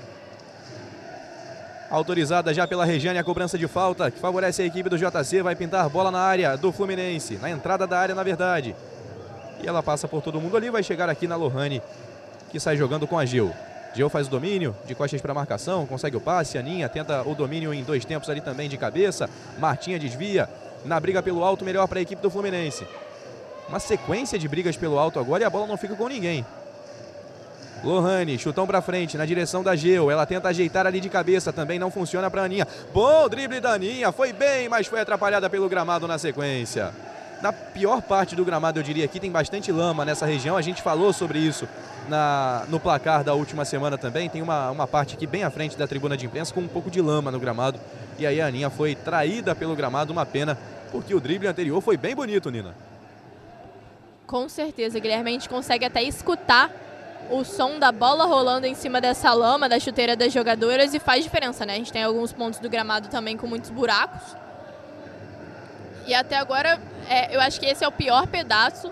Autorizada já pela Regiane a cobrança de falta que favorece a equipe do JC. Vai pintar bola na área do Fluminense, na entrada da área, na verdade. E ela passa por todo mundo ali, vai chegar aqui na Lohane, que sai jogando com a Gil. Gil faz o domínio, de costas para marcação, consegue o passe. Aninha tenta o domínio em dois tempos ali também de cabeça. Martinha desvia. Na briga pelo alto, melhor para a equipe do Fluminense. Uma sequência de brigas pelo alto agora e a bola não fica com ninguém. Lohane, chutão para frente, na direção da Geu. Ela tenta ajeitar ali de cabeça, também não funciona para Aninha. Bom drible da Aninha, foi bem, mas foi atrapalhada pelo gramado na sequência na pior parte do gramado, eu diria aqui, tem bastante lama nessa região. A gente falou sobre isso na, no placar da última semana também. Tem uma, uma parte aqui bem à frente da tribuna de imprensa com um pouco de lama no gramado. E aí a Aninha foi traída pelo gramado, uma pena, porque o drible anterior foi bem bonito, Nina. Com certeza, Guilherme. A gente consegue até escutar o som da bola rolando em cima dessa lama, da chuteira das jogadoras, e faz diferença, né? A gente tem alguns pontos do gramado também com muitos buracos. E até agora, é, eu acho que esse é o pior pedaço.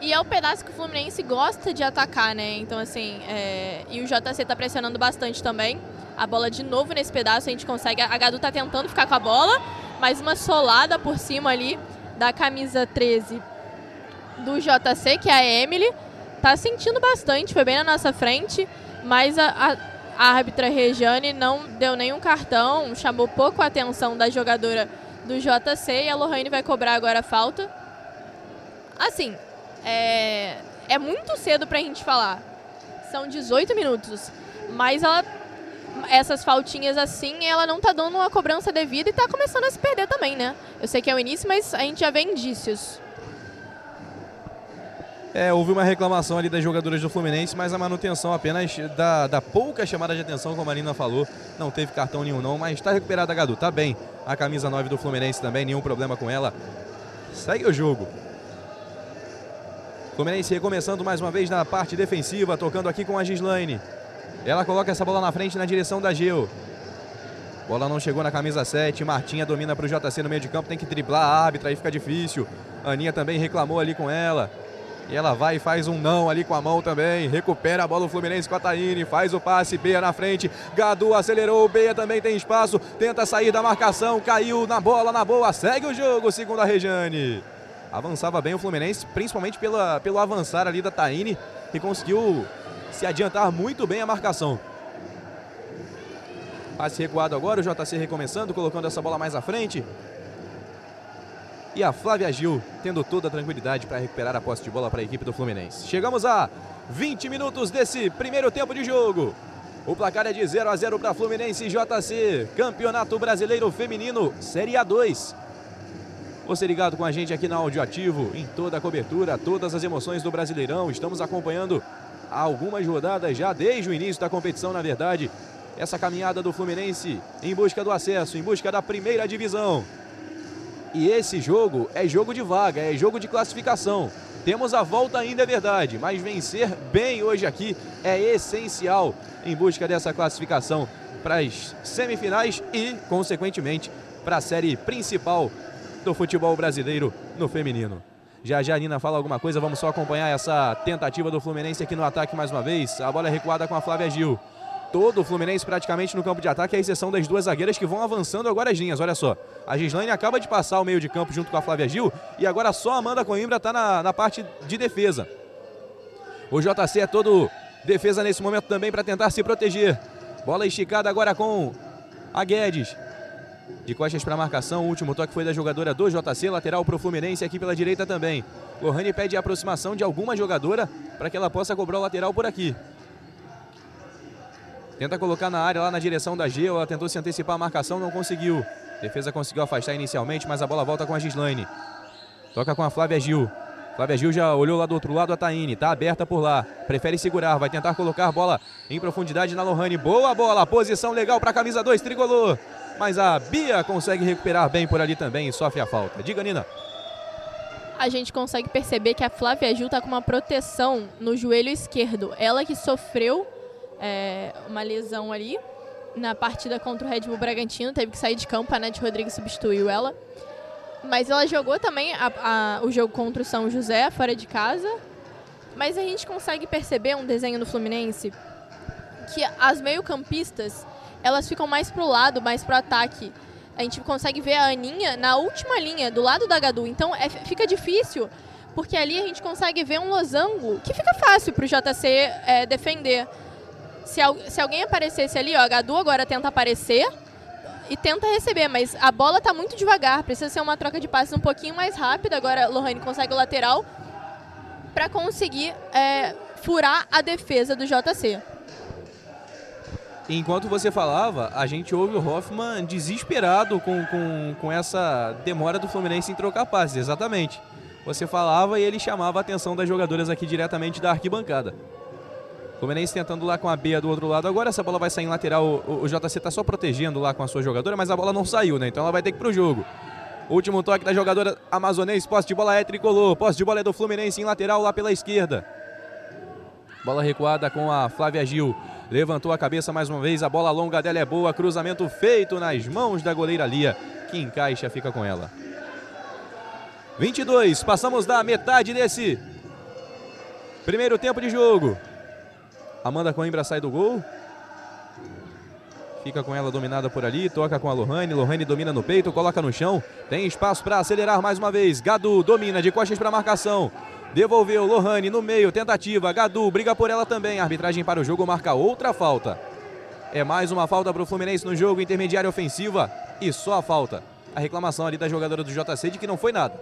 E é o pedaço que o Fluminense gosta de atacar, né? Então, assim, é... e o JC tá pressionando bastante também. A bola de novo nesse pedaço, a gente consegue. A Gadu tá tentando ficar com a bola, mas uma solada por cima ali da camisa 13 do JC, que é a Emily. Tá sentindo bastante, foi bem na nossa frente, mas a, a, a árbitra Regiane não deu nenhum cartão, chamou pouco a atenção da jogadora do JC e a Lohane vai cobrar agora a falta. Assim, é, é muito cedo pra gente falar. São 18 minutos. Mas ela, essas faltinhas assim, ela não tá dando uma cobrança devida e tá começando a se perder também, né? Eu sei que é o início, mas a gente já vê indícios. É, houve uma reclamação ali das jogadoras do Fluminense, mas a manutenção apenas da, da pouca chamada de atenção, como a Marina falou. Não teve cartão nenhum não, mas está recuperada a Gadu, tá bem. A camisa 9 do Fluminense também, nenhum problema com ela. Segue o jogo. Fluminense recomeçando mais uma vez na parte defensiva, tocando aqui com a Gislaine. Ela coloca essa bola na frente na direção da Geu. Bola não chegou na camisa 7. Martinha domina para o JC no meio de campo. Tem que driblar a árbitra, aí fica difícil. Aninha também reclamou ali com ela. E ela vai e faz um não ali com a mão também. Recupera a bola o Fluminense com a Taine. Faz o passe. Beia na frente. Gadu acelerou. Beia também tem espaço. Tenta sair da marcação. Caiu na bola, na boa. Segue o jogo, segundo a Rejane. Avançava bem o Fluminense, principalmente pela, pelo avançar ali da Taine. Que conseguiu se adiantar muito bem a marcação. Passe recuado agora. O JC recomeçando, colocando essa bola mais à frente. E a Flávia Gil tendo toda a tranquilidade para recuperar a posse de bola para a equipe do Fluminense. Chegamos a 20 minutos desse primeiro tempo de jogo. O placar é de 0 a 0 para Fluminense e JC, Campeonato Brasileiro Feminino, Série A2. Você ligado com a gente aqui na Áudio Ativo, em toda a cobertura, todas as emoções do Brasileirão. Estamos acompanhando algumas rodadas já desde o início da competição, na verdade. Essa caminhada do Fluminense em busca do acesso, em busca da primeira divisão. E esse jogo é jogo de vaga, é jogo de classificação. Temos a volta ainda, é verdade, mas vencer bem hoje aqui é essencial em busca dessa classificação para as semifinais e, consequentemente, para a série principal do futebol brasileiro no feminino. Já já a Nina fala alguma coisa, vamos só acompanhar essa tentativa do Fluminense aqui no ataque mais uma vez. A bola é recuada com a Flávia Gil. Todo o Fluminense praticamente no campo de ataque, à exceção das duas zagueiras que vão avançando agora as linhas. Olha só, a Gislaine acaba de passar o meio de campo junto com a Flávia Gil e agora só Amanda Coimbra está na, na parte de defesa. O JC é todo defesa nesse momento também para tentar se proteger. Bola esticada agora com a Guedes. De costas para a marcação, o último toque foi da jogadora do JC, lateral para o Fluminense, aqui pela direita também. Lohane pede a aproximação de alguma jogadora para que ela possa cobrar o lateral por aqui. Tenta colocar na área lá na direção da Geo, ela tentou se antecipar a marcação, não conseguiu. Defesa conseguiu afastar inicialmente, mas a bola volta com a Gislaine. Toca com a Flávia Gil. Flávia Gil já olhou lá do outro lado a Taine, tá aberta por lá. Prefere segurar, vai tentar colocar a bola em profundidade na Lohane. Boa bola, posição legal para a camisa 2, tricolor mas a Bia consegue recuperar bem por ali também e sofre a falta. Diga, Nina. A gente consegue perceber que a Flávia Gil está com uma proteção no joelho esquerdo. Ela que sofreu é, uma lesão ali na partida contra o Red Bull Bragantino, teve que sair de campo, a Nete Rodrigues substituiu ela. Mas ela jogou também a, a, o jogo contra o São José, fora de casa. Mas a gente consegue perceber um desenho no Fluminense que as meio-campistas elas ficam mais pro lado, mais pro ataque. A gente consegue ver a Aninha na última linha, do lado da Gadu. Então é, fica difícil, porque ali a gente consegue ver um losango que fica fácil pro JC é, defender. Se, se, alguém aparecesse ali, ó, a Gadu agora tenta aparecer e tenta receber, mas a bola tá muito devagar. Precisa ser uma troca de passes um pouquinho mais rápida. Agora Lohane consegue o lateral para conseguir é, furar a defesa do JC. Enquanto você falava, a gente ouve o Hoffman desesperado com, com, com essa demora do Fluminense em trocar passes, exatamente. Você falava e ele chamava a atenção das jogadoras aqui diretamente da arquibancada. Fluminense tentando lá com a Bea do outro lado. Agora essa bola vai sair em lateral. O, o JC está só protegendo lá com a sua jogadora, mas a bola não saiu, né? Então ela vai ter que ir pro jogo. Último toque da jogadora amazonense. Posse de bola é tricolor. Posse de bola é do Fluminense em lateral lá pela esquerda. Bola recuada com a Flávia Gil. Levantou a cabeça mais uma vez, a bola longa dela é boa, cruzamento feito nas mãos da goleira Lia, que encaixa, fica com ela. 22, passamos da metade desse primeiro tempo de jogo. Amanda Coimbra sai do gol. Fica com ela dominada por ali, toca com a Lohane. Lohane domina no peito, coloca no chão. Tem espaço para acelerar mais uma vez. Gadu domina de costas para marcação. Devolveu Lohane no meio, tentativa. Gadu briga por ela também. arbitragem para o jogo marca outra falta. É mais uma falta para o Fluminense no jogo, intermediária ofensiva. E só a falta. A reclamação ali da jogadora do JC de que não foi nada.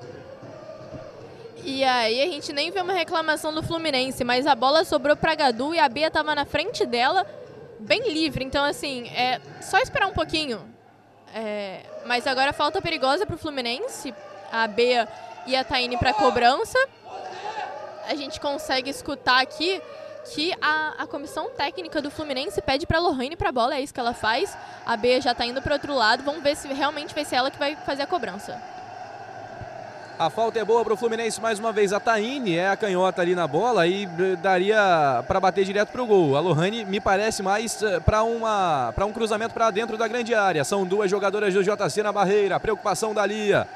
E aí a gente nem vê uma reclamação do Fluminense, mas a bola sobrou para Gadu e a Bia estava na frente dela, bem livre. Então, assim, é só esperar um pouquinho. É, mas agora falta perigosa para o Fluminense. A Bia e a Taine para cobrança a gente consegue escutar aqui que a, a comissão técnica do Fluminense pede para Lohane para a bola, é isso que ela faz. A B já está indo para outro lado, vamos ver se realmente vai ser ela que vai fazer a cobrança. A falta é boa para o Fluminense mais uma vez. A Taine é a canhota ali na bola e daria para bater direto para o gol. A Lohane me parece mais eh, para um cruzamento para dentro da grande área. São duas jogadoras do JC na barreira. Preocupação da Lia.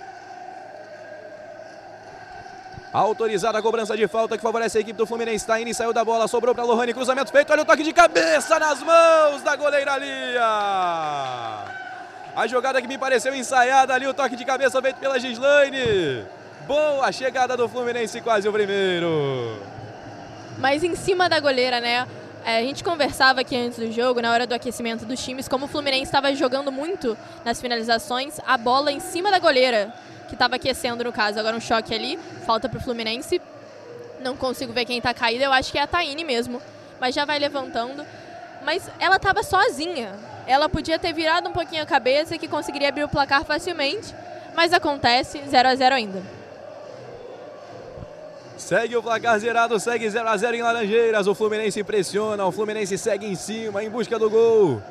Autorizada a cobrança de falta que favorece a equipe do Fluminense. Taine saiu da bola, sobrou para Lohane, cruzamento feito. Olha o toque de cabeça nas mãos da goleira Lia. A jogada que me pareceu ensaiada ali, o toque de cabeça feito pela Gislaine. Boa chegada do Fluminense, quase o primeiro. Mas em cima da goleira, né? É, a gente conversava aqui antes do jogo, na hora do aquecimento dos times, como o Fluminense estava jogando muito nas finalizações, a bola em cima da goleira que estava aquecendo no caso, agora um choque ali, falta pro Fluminense. Não consigo ver quem tá caído, eu acho que é a Taine mesmo, mas já vai levantando. Mas ela estava sozinha. Ela podia ter virado um pouquinho a cabeça que conseguiria abrir o placar facilmente, mas acontece 0 a 0 ainda. Segue o placar zerado, segue 0 a 0 em Laranjeiras. O Fluminense pressiona, o Fluminense segue em cima, em busca do gol.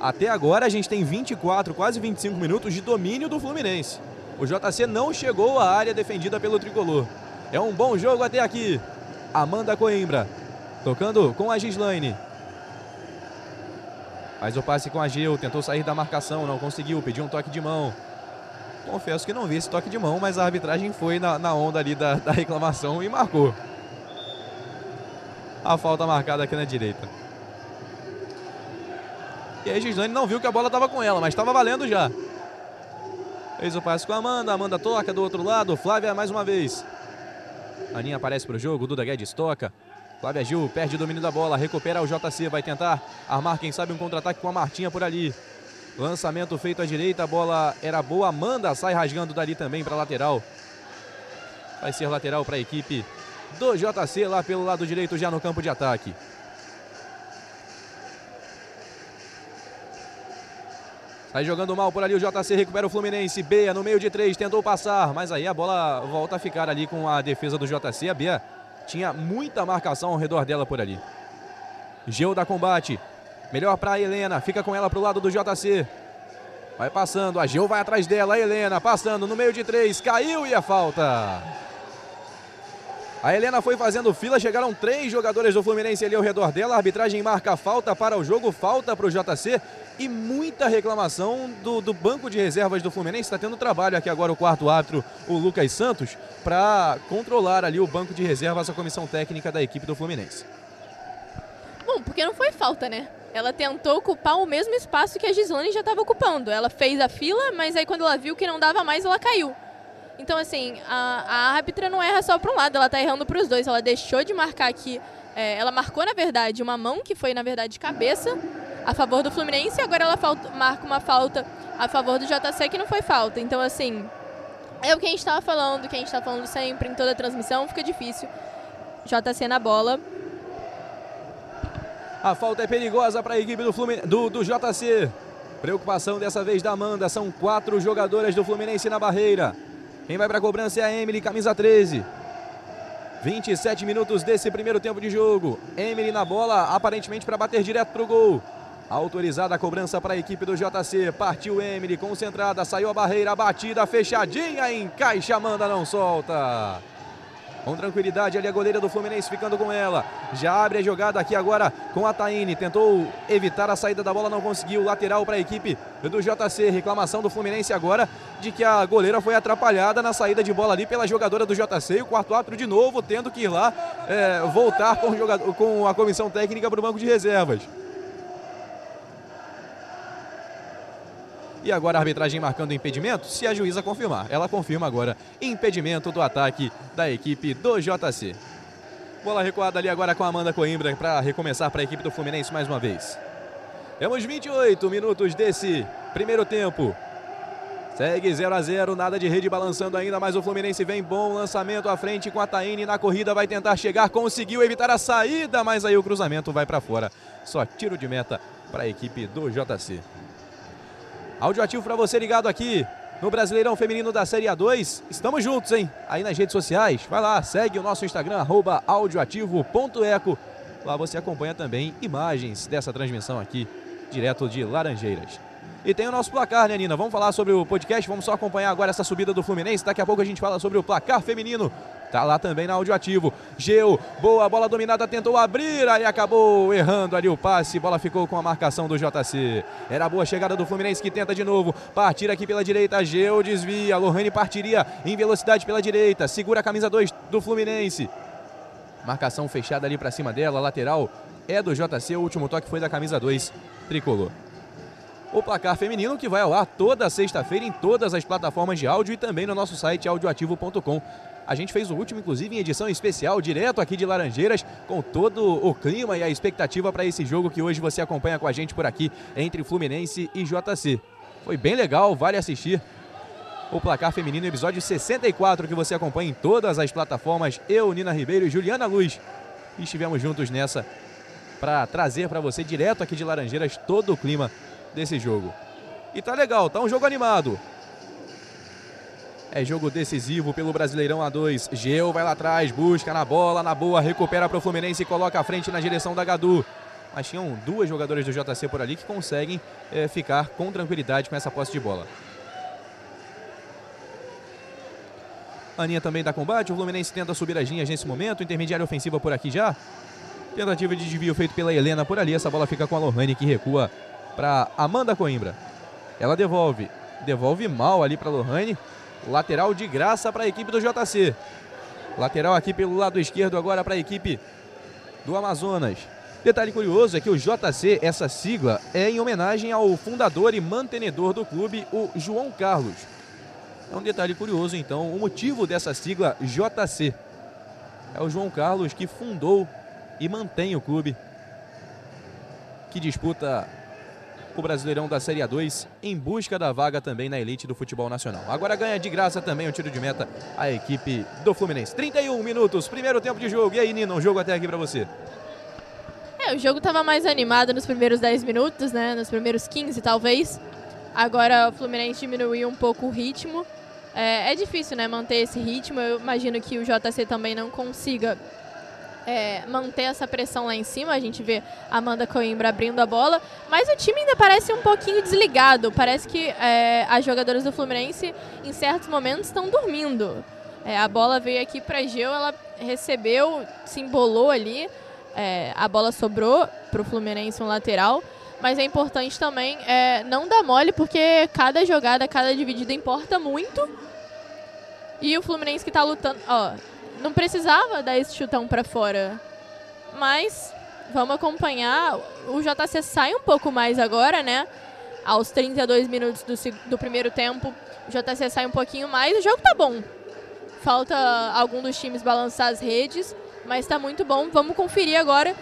Até agora a gente tem 24, quase 25 minutos de domínio do Fluminense. O JC não chegou à área defendida pelo tricolor. É um bom jogo até aqui. Amanda Coimbra tocando com a Gislaine. Faz o passe com a Gil, tentou sair da marcação, não conseguiu, pediu um toque de mão. Confesso que não vi esse toque de mão, mas a arbitragem foi na, na onda ali da, da reclamação e marcou. A falta marcada aqui na direita. E aí Gislane não viu que a bola estava com ela, mas estava valendo já. Fez o passe com a Amanda, Amanda toca do outro lado, Flávia mais uma vez. Aninha aparece para o jogo, Duda Guedes toca. Flávia Gil perde o domínio da bola, recupera o JC, vai tentar armar, quem sabe, um contra-ataque com a Martinha por ali. Lançamento feito à direita, a bola era boa. Amanda sai rasgando dali também para lateral. Vai ser lateral para a equipe do JC lá pelo lado direito, já no campo de ataque. Sai jogando mal por ali o JC, recupera o Fluminense. Bea no meio de três, tentou passar, mas aí a bola volta a ficar ali com a defesa do JC. A Bea tinha muita marcação ao redor dela por ali. Geu da combate, Melhor para Helena, fica com ela para o lado do JC. Vai passando, a Gil vai atrás dela, a Helena passando no meio de três, caiu e a falta. A Helena foi fazendo fila, chegaram três jogadores do Fluminense ali ao redor dela. A arbitragem marca falta para o jogo, falta para o JC e muita reclamação do, do banco de reservas do Fluminense. Está tendo trabalho aqui agora o quarto árbitro, o Lucas Santos, para controlar ali o banco de reservas, a comissão técnica da equipe do Fluminense. Bom, porque não foi falta, né? ela tentou ocupar o mesmo espaço que a Gislane já estava ocupando. Ela fez a fila, mas aí quando ela viu que não dava mais, ela caiu. Então, assim, a, a árbitra não erra só para um lado, ela está errando para os dois. Ela deixou de marcar aqui. É, ela marcou, na verdade, uma mão, que foi, na verdade, de cabeça, a favor do Fluminense, e agora ela falta, marca uma falta a favor do JC, que não foi falta. Então, assim, é o que a gente estava falando, que a gente está falando sempre em toda a transmissão, fica difícil. JC na bola. A falta é perigosa para a equipe do, Flumin... do, do JC. Preocupação dessa vez da Amanda. São quatro jogadoras do Fluminense na barreira. Quem vai para a cobrança é a Emily, camisa 13. 27 minutos desse primeiro tempo de jogo. Emily na bola, aparentemente para bater direto para o gol. Autorizada a cobrança para a equipe do JC. Partiu Emily, concentrada, saiu a barreira, batida, fechadinha, encaixa, Amanda não solta. Com tranquilidade ali a goleira do Fluminense ficando com ela. Já abre a jogada aqui agora com a Taine. Tentou evitar a saída da bola, não conseguiu. Lateral para a equipe do JC. Reclamação do Fluminense agora de que a goleira foi atrapalhada na saída de bola ali pela jogadora do JC. E o quarto árbitro de novo tendo que ir lá é, voltar com, o jogador, com a comissão técnica para o banco de reservas. E agora a arbitragem marcando impedimento, se a juíza confirmar. Ela confirma agora impedimento do ataque da equipe do JC. Bola recuada ali agora com a Amanda Coimbra para recomeçar para a equipe do Fluminense mais uma vez. Temos 28 minutos desse primeiro tempo. Segue 0 a 0 nada de rede balançando ainda, mas o Fluminense vem bom lançamento à frente com a Taine na corrida, vai tentar chegar, conseguiu evitar a saída, mas aí o cruzamento vai para fora. Só tiro de meta para a equipe do JC. Áudio ativo para você ligado aqui no Brasileirão Feminino da Série A2. Estamos juntos, hein? Aí nas redes sociais. Vai lá, segue o nosso Instagram, arroba audioativo.eco. Lá você acompanha também imagens dessa transmissão aqui, direto de Laranjeiras. E tem o nosso placar, né, Nina? Vamos falar sobre o podcast, vamos só acompanhar agora essa subida do Fluminense. Daqui a pouco a gente fala sobre o placar feminino Tá lá também na áudio ativo. Geu, boa bola dominada, tentou abrir, aí acabou errando ali o passe. Bola ficou com a marcação do JC. Era boa chegada do Fluminense que tenta de novo. Partir aqui pela direita, Geu desvia. Lohane partiria em velocidade pela direita. Segura a camisa 2 do Fluminense. Marcação fechada ali para cima dela, lateral é do JC. O último toque foi da camisa 2, tricolor o placar feminino que vai ao ar toda sexta-feira em todas as plataformas de áudio e também no nosso site audioativo.com. A gente fez o último, inclusive, em edição especial, direto aqui de Laranjeiras, com todo o clima e a expectativa para esse jogo que hoje você acompanha com a gente por aqui, entre Fluminense e JC. Foi bem legal, vale assistir. o placar feminino, episódio 64, que você acompanha em todas as plataformas. Eu, Nina Ribeiro e Juliana Luz estivemos juntos nessa para trazer para você direto aqui de Laranjeiras todo o clima desse jogo. E tá legal, tá um jogo animado. É jogo decisivo pelo Brasileirão A2. Geu vai lá atrás, busca na bola, na boa, recupera para o Fluminense e coloca a frente na direção da Gadu. Mas tinham duas jogadoras do JC por ali que conseguem é, ficar com tranquilidade com essa posse de bola. Aninha também dá combate. O Fluminense tenta subir as linhas nesse momento. Intermediária ofensiva por aqui já. Tentativa de desvio feito pela Helena por ali. Essa bola fica com a Lohane que recua para Amanda Coimbra. Ela devolve. Devolve mal ali para Lohane. Lateral de graça para a equipe do JC. Lateral aqui pelo lado esquerdo agora para a equipe do Amazonas. Detalhe curioso é que o JC, essa sigla, é em homenagem ao fundador e mantenedor do clube, o João Carlos. É um detalhe curioso, então, o motivo dessa sigla JC. É o João Carlos que fundou e mantém o clube, que disputa o Brasileirão da Série A2 em busca da vaga também na elite do futebol nacional. Agora ganha de graça também o tiro de meta a equipe do Fluminense. 31 minutos, primeiro tempo de jogo. E aí, Nina, um jogo até aqui para você? É, o jogo estava mais animado nos primeiros 10 minutos, né? Nos primeiros 15, talvez. Agora o Fluminense diminuiu um pouco o ritmo. É, é difícil, né, manter esse ritmo. Eu imagino que o JC também não consiga é, manter essa pressão lá em cima. A gente vê a Amanda Coimbra abrindo a bola, mas o time ainda parece um pouquinho desligado. Parece que é, as jogadoras do Fluminense, em certos momentos, estão dormindo. É, a bola veio aqui para Geu, ela recebeu, se embolou ali. É, a bola sobrou para o Fluminense um lateral. Mas é importante também é, não dar mole, porque cada jogada, cada dividida importa muito. E o Fluminense que está lutando. Ó, não precisava dar esse chutão para fora. Mas vamos acompanhar. O JC sai um pouco mais agora, né? Aos 32 minutos do, do primeiro tempo, o JC sai um pouquinho mais. O jogo tá bom. Falta algum dos times balançar as redes, mas tá muito bom. Vamos conferir agora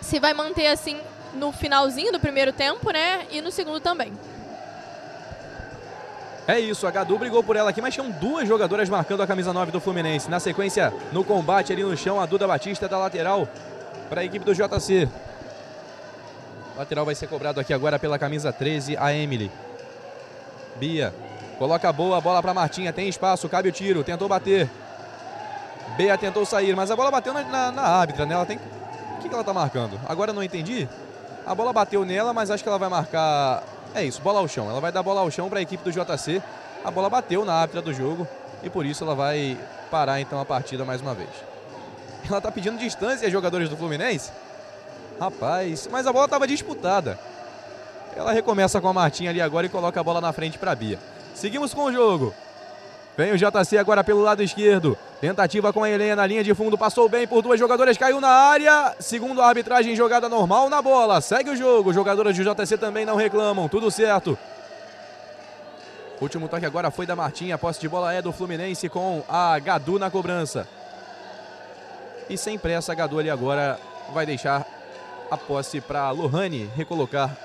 se vai manter assim no finalzinho do primeiro tempo, né? E no segundo também. É isso, a Gadu brigou por ela aqui, mas tinham duas jogadoras marcando a camisa 9 do Fluminense. Na sequência, no combate ali no chão, a Duda Batista da lateral para a equipe do JC. lateral vai ser cobrado aqui agora pela camisa 13, a Emily. Bia coloca boa, a bola para Martinha, tem espaço, cabe o tiro, tentou bater. Bia tentou sair, mas a bola bateu na, na, na árbitra, né? Ela tem... O que, que ela tá marcando? Agora não entendi. A bola bateu nela, mas acho que ela vai marcar é isso, bola ao chão. Ela vai dar bola ao chão para a equipe do JC. A bola bateu na árbitra do jogo e por isso ela vai parar então a partida mais uma vez. Ela está pedindo distância aos jogadores do Fluminense. Rapaz, mas a bola estava disputada. Ela recomeça com a Martinha ali agora e coloca a bola na frente para Bia. Seguimos com o jogo. Vem o JC agora pelo lado esquerdo. Tentativa com a Helena, linha de fundo, passou bem por duas jogadoras, caiu na área. Segundo a arbitragem, jogada normal na bola. Segue o jogo. Jogadoras do JC também não reclamam, tudo certo. Último toque agora foi da Martinha. A posse de bola é do Fluminense com a Gadu na cobrança. E sem pressa, a Gadu ali agora vai deixar a posse para Lohane recolocar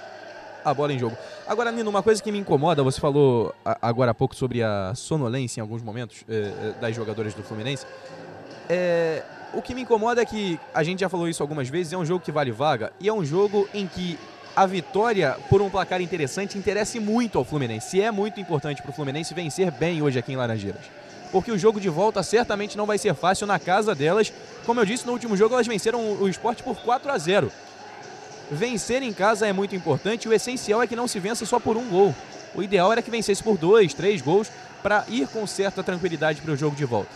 a bola em jogo. Agora, Nino, uma coisa que me incomoda, você falou agora há pouco sobre a sonolência em alguns momentos eh, das jogadoras do Fluminense. É, o que me incomoda é que, a gente já falou isso algumas vezes, é um jogo que vale vaga e é um jogo em que a vitória por um placar interessante interessa muito ao Fluminense. E é muito importante para o Fluminense vencer bem hoje aqui em Laranjeiras. Porque o jogo de volta certamente não vai ser fácil na casa delas. Como eu disse, no último jogo elas venceram o esporte por 4 a 0 vencer em casa é muito importante. O essencial é que não se vença só por um gol. O ideal era que vencesse por dois, três gols para ir com certa tranquilidade para o jogo de volta.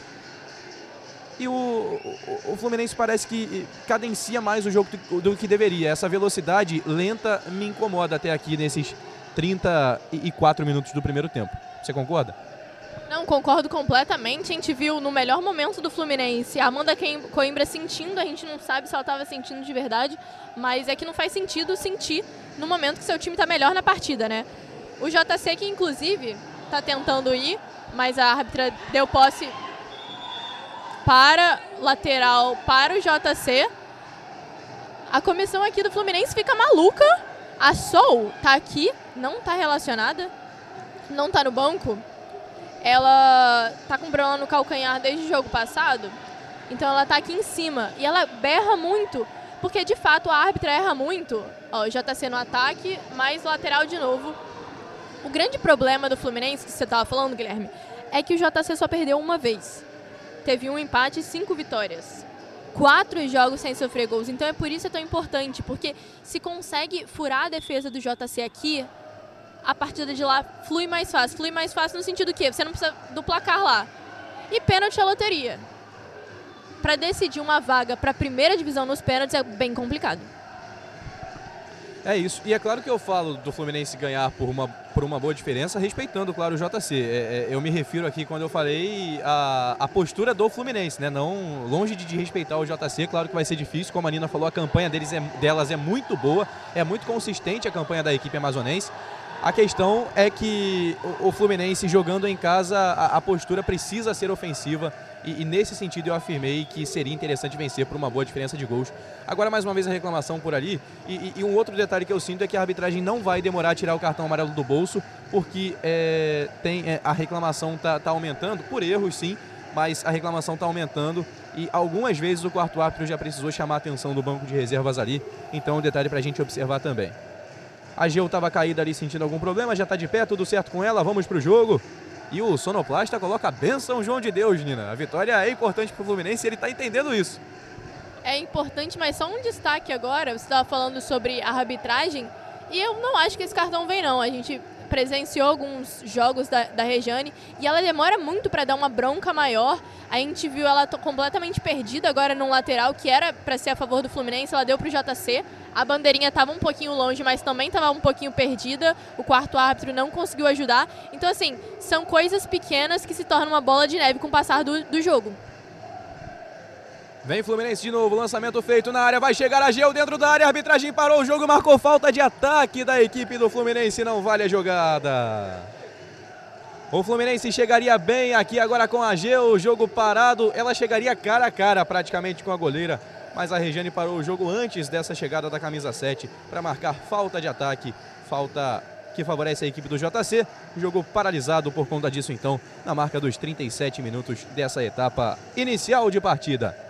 E o, o, o, Fluminense parece que cadencia mais o jogo do, do, que deveria. Essa velocidade lenta me incomoda até aqui nesses 34 minutos do primeiro tempo. Você concorda? Não, concordo completamente. A gente viu no melhor momento do Fluminense a Amanda Coimbra sentindo, a gente não sabe se ela estava sentindo de verdade, mas é que não faz sentido sentir no momento que seu time está melhor na partida, né? O JC que inclusive está tentando ir, mas a árbitra deu posse para lateral para o JC. A comissão aqui do Fluminense fica maluca. A Sol tá aqui, não tá relacionada, não tá no banco. Ela tá com problema no calcanhar desde o jogo passado, então ela tá aqui em cima e ela berra muito, porque de fato a árbitra erra muito. Ó, já tá sendo ataque, mais lateral de novo. O grande problema do Fluminense, que você tava falando, Guilherme, é que o JC só perdeu uma vez. Teve um empate e cinco vitórias. Quatro jogos sem sofrer gols. Então é por isso é tão importante, porque se consegue furar a defesa do JC aqui, a partida de lá flui mais fácil. Flui mais fácil no sentido que você não precisa do placar lá. E pênalti é loteria. Para decidir uma vaga para a primeira divisão nos pênaltis é bem complicado. É isso. E é claro que eu falo do Fluminense ganhar por uma, por uma boa diferença, respeitando, claro, o JC. É, é, eu me refiro aqui quando eu falei a, a postura do Fluminense, né? Não longe de, de respeitar o JC, claro que vai ser difícil, como a Nina falou, a campanha deles é, delas é muito boa, é muito consistente a campanha da equipe amazonense. A questão é que o, Fluminense jogando em casa, a, a postura precisa ser ofensiva. E, e, nesse sentido eu afirmei que seria interessante vencer por uma boa diferença de gols. Agora, mais uma vez, a reclamação por ali. E, e um outro detalhe que eu sinto é que a arbitragem não vai demorar a tirar o cartão amarelo do bolso, porque é, tem, é, a reclamação está tá aumentando, por erros sim, mas a reclamação está aumentando e algumas vezes o quarto árbitro já precisou chamar a atenção do banco de reservas ali. Então, um detalhe para a gente observar também. A Geu estava caída ali sentindo algum problema, já está de pé, tudo certo com ela, vamos para o jogo. E o sonoplasta coloca a benção João de Deus, Nina. A vitória é importante para o Fluminense e ele está entendendo isso. É importante, mas só um destaque agora. Você estava falando sobre a arbitragem e eu não acho que esse cartão vem, não. A gente presenciou alguns jogos da, da Rejane e ela demora muito para dar uma bronca maior. A gente viu ela completamente perdida agora no lateral, que era para ser a favor do Fluminense, ela deu para o JC. A bandeirinha estava um pouquinho longe, mas também estava um pouquinho perdida. O quarto árbitro não conseguiu ajudar. Então, assim, são coisas pequenas que se tornam uma bola de neve com o passar do, do jogo. Vem Fluminense de novo, lançamento feito na área, vai chegar a Gel dentro da área, a arbitragem parou o jogo, marcou falta de ataque da equipe do Fluminense, não vale a jogada. O Fluminense chegaria bem aqui agora com a Gel, jogo parado, ela chegaria cara a cara praticamente com a goleira, mas a Regiane parou o jogo antes dessa chegada da camisa 7 para marcar falta de ataque, falta que favorece a equipe do JC. Jogo paralisado por conta disso, então, na marca dos 37 minutos dessa etapa inicial de partida.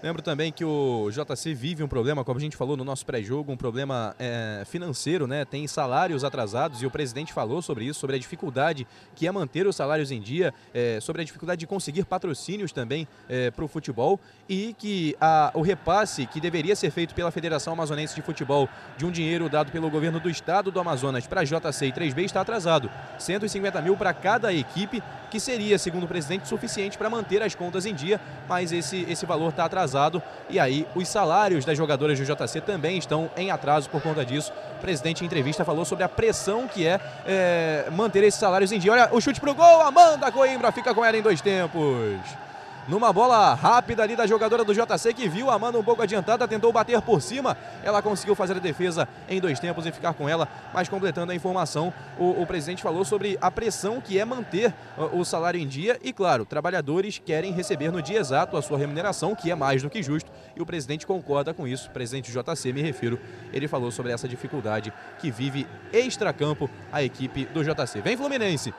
Lembro também que o JC vive um problema, como a gente falou no nosso pré-jogo, um problema é, financeiro, né? Tem salários atrasados e o presidente falou sobre isso, sobre a dificuldade que é manter os salários em dia, é, sobre a dificuldade de conseguir patrocínios também é, para o futebol e que a, o repasse que deveria ser feito pela Federação Amazonense de Futebol de um dinheiro dado pelo governo do estado do Amazonas para JC e 3B está atrasado. 150 mil para cada equipe, que seria, segundo o presidente, suficiente para manter as contas em dia, mas esse, esse valor está atrasado atrasado e aí os salários das jogadoras do JC também estão em atraso por conta disso. O presidente em entrevista falou sobre a pressão que é, é manter esses salários em dia. Olha o chute pro gol, Amanda Coimbra fica com ela em dois tempos numa bola rápida ali da jogadora do JC que viu a Amanda um pouco adiantada, tentou bater por cima. Ela conseguiu fazer a defesa em dois tempos e ficar com ela. Mas completando a informação, o, o presidente falou sobre a pressão que é manter o, o salário em dia e, claro, trabalhadores querem receber no dia exato a sua remuneração, que é mais do que justo, e o presidente concorda com isso. Presidente JC, me refiro, ele falou sobre essa dificuldade que vive extracampo a equipe do JC. Vem Fluminense!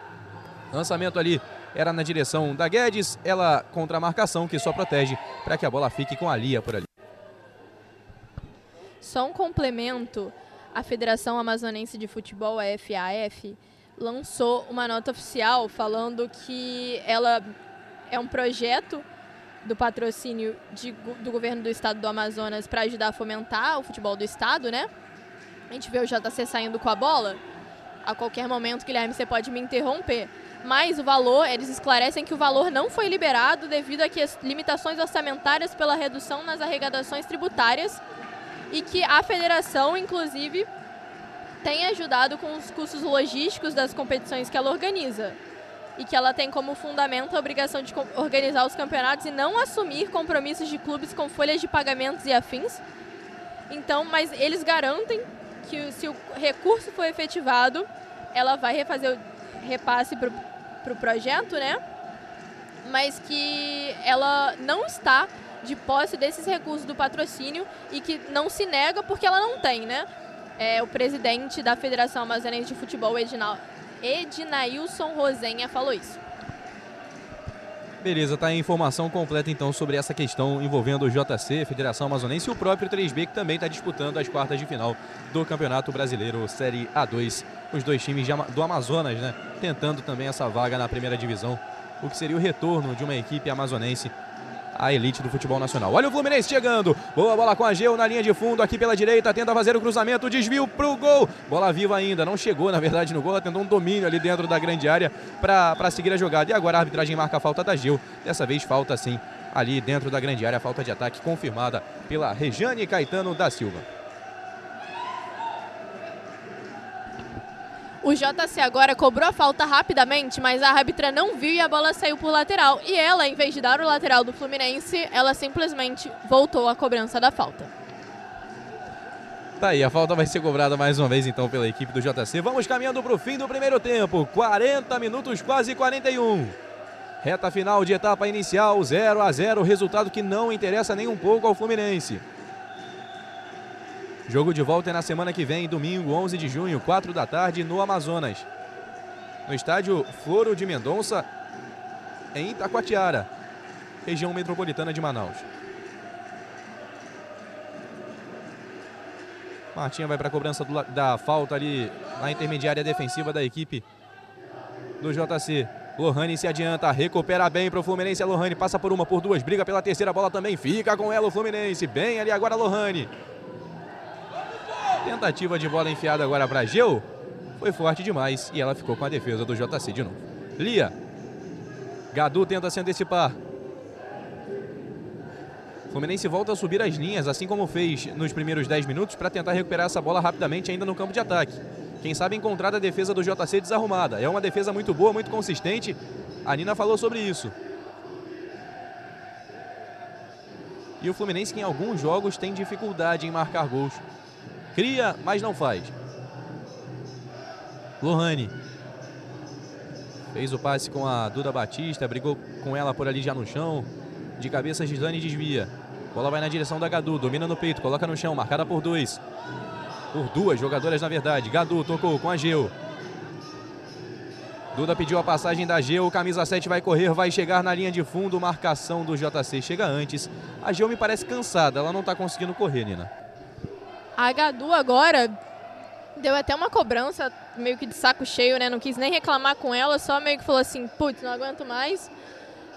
Lançamento ali era na direção da Guedes, ela contra a marcação que só protege para que a bola fique com a Lia por ali. Só um complemento, a Federação Amazonense de Futebol, a FAF, lançou uma nota oficial falando que ela é um projeto do patrocínio de, do governo do estado do Amazonas para ajudar a fomentar o futebol do estado, né? A gente vê o JC saindo com a bola. A qualquer momento, Guilherme, você pode me interromper mas o valor, eles esclarecem que o valor não foi liberado devido a que as limitações orçamentárias pela redução nas arrecadações tributárias e que a federação, inclusive, tem ajudado com os custos logísticos das competições que ela organiza e que ela tem como fundamento a obrigação de organizar os campeonatos e não assumir compromissos de clubes com folhas de pagamentos e afins. Então, mas eles garantem que se o recurso for efetivado, ela vai refazer o repasse para para o projeto, né? Mas que ela não está de posse desses recursos do patrocínio e que não se nega porque ela não tem, né? É, o presidente da Federação Amazonense de Futebol, Edinal, Ednailson Rosenha, falou isso. Beleza, tá a informação completa então sobre essa questão envolvendo o JC, Federação Amazonense e o próprio 3B que também está disputando as quartas de final do Campeonato Brasileiro Série A2. Os dois times do Amazonas, né, tentando também essa vaga na primeira divisão, o que seria o retorno de uma equipe amazonense a elite do futebol nacional. Olha o Fluminense chegando. Boa bola com a Geu na linha de fundo aqui pela direita. Tenta fazer o cruzamento. Desvio pro gol. Bola viva ainda. Não chegou, na verdade, no gol. Tentou um domínio ali dentro da grande área para seguir a jogada. E agora a arbitragem marca a falta da Geu. Dessa vez falta sim ali dentro da grande área. Falta de ataque confirmada pela Rejane Caetano da Silva. O JC agora cobrou a falta rapidamente, mas a árbitra não viu e a bola saiu por lateral. E ela, em vez de dar o lateral do Fluminense, ela simplesmente voltou à cobrança da falta. Tá aí, a falta vai ser cobrada mais uma vez então pela equipe do JC. Vamos caminhando para o fim do primeiro tempo. 40 minutos, quase 41. Reta final de etapa inicial, 0 a 0, resultado que não interessa nem um pouco ao Fluminense. Jogo de volta é na semana que vem, domingo, 11 de junho, 4 da tarde, no Amazonas. No estádio Floro de Mendonça, em Itacoatiara, região metropolitana de Manaus. Martinha vai para a cobrança do, da falta ali na intermediária defensiva da equipe do JC. Lohane se adianta, recupera bem para o Fluminense. A Lohane passa por uma, por duas, briga pela terceira bola também. Fica com ela o Fluminense. Bem ali agora Lohane. Tentativa de bola enfiada agora para Geu. Foi forte demais e ela ficou com a defesa do JC de novo. Lia. Gadu tenta se antecipar. Fluminense volta a subir as linhas, assim como fez nos primeiros 10 minutos, para tentar recuperar essa bola rapidamente ainda no campo de ataque. Quem sabe encontrar a defesa do JC desarrumada. É uma defesa muito boa, muito consistente. A Nina falou sobre isso. E o Fluminense que em alguns jogos tem dificuldade em marcar gols. Cria, mas não faz. Lohane. Fez o passe com a Duda Batista, brigou com ela por ali já no chão. De cabeça, Gislane desvia. Bola vai na direção da Gadu, domina no peito, coloca no chão, marcada por dois. Por duas jogadoras, na verdade. Gadu tocou com a Geu. Duda pediu a passagem da Geu, camisa 7 vai correr, vai chegar na linha de fundo, marcação do JC chega antes. A Geu me parece cansada, ela não está conseguindo correr, Nina. A Gadu agora deu até uma cobrança meio que de saco cheio, né? Não quis nem reclamar com ela, só meio que falou assim, putz, não aguento mais.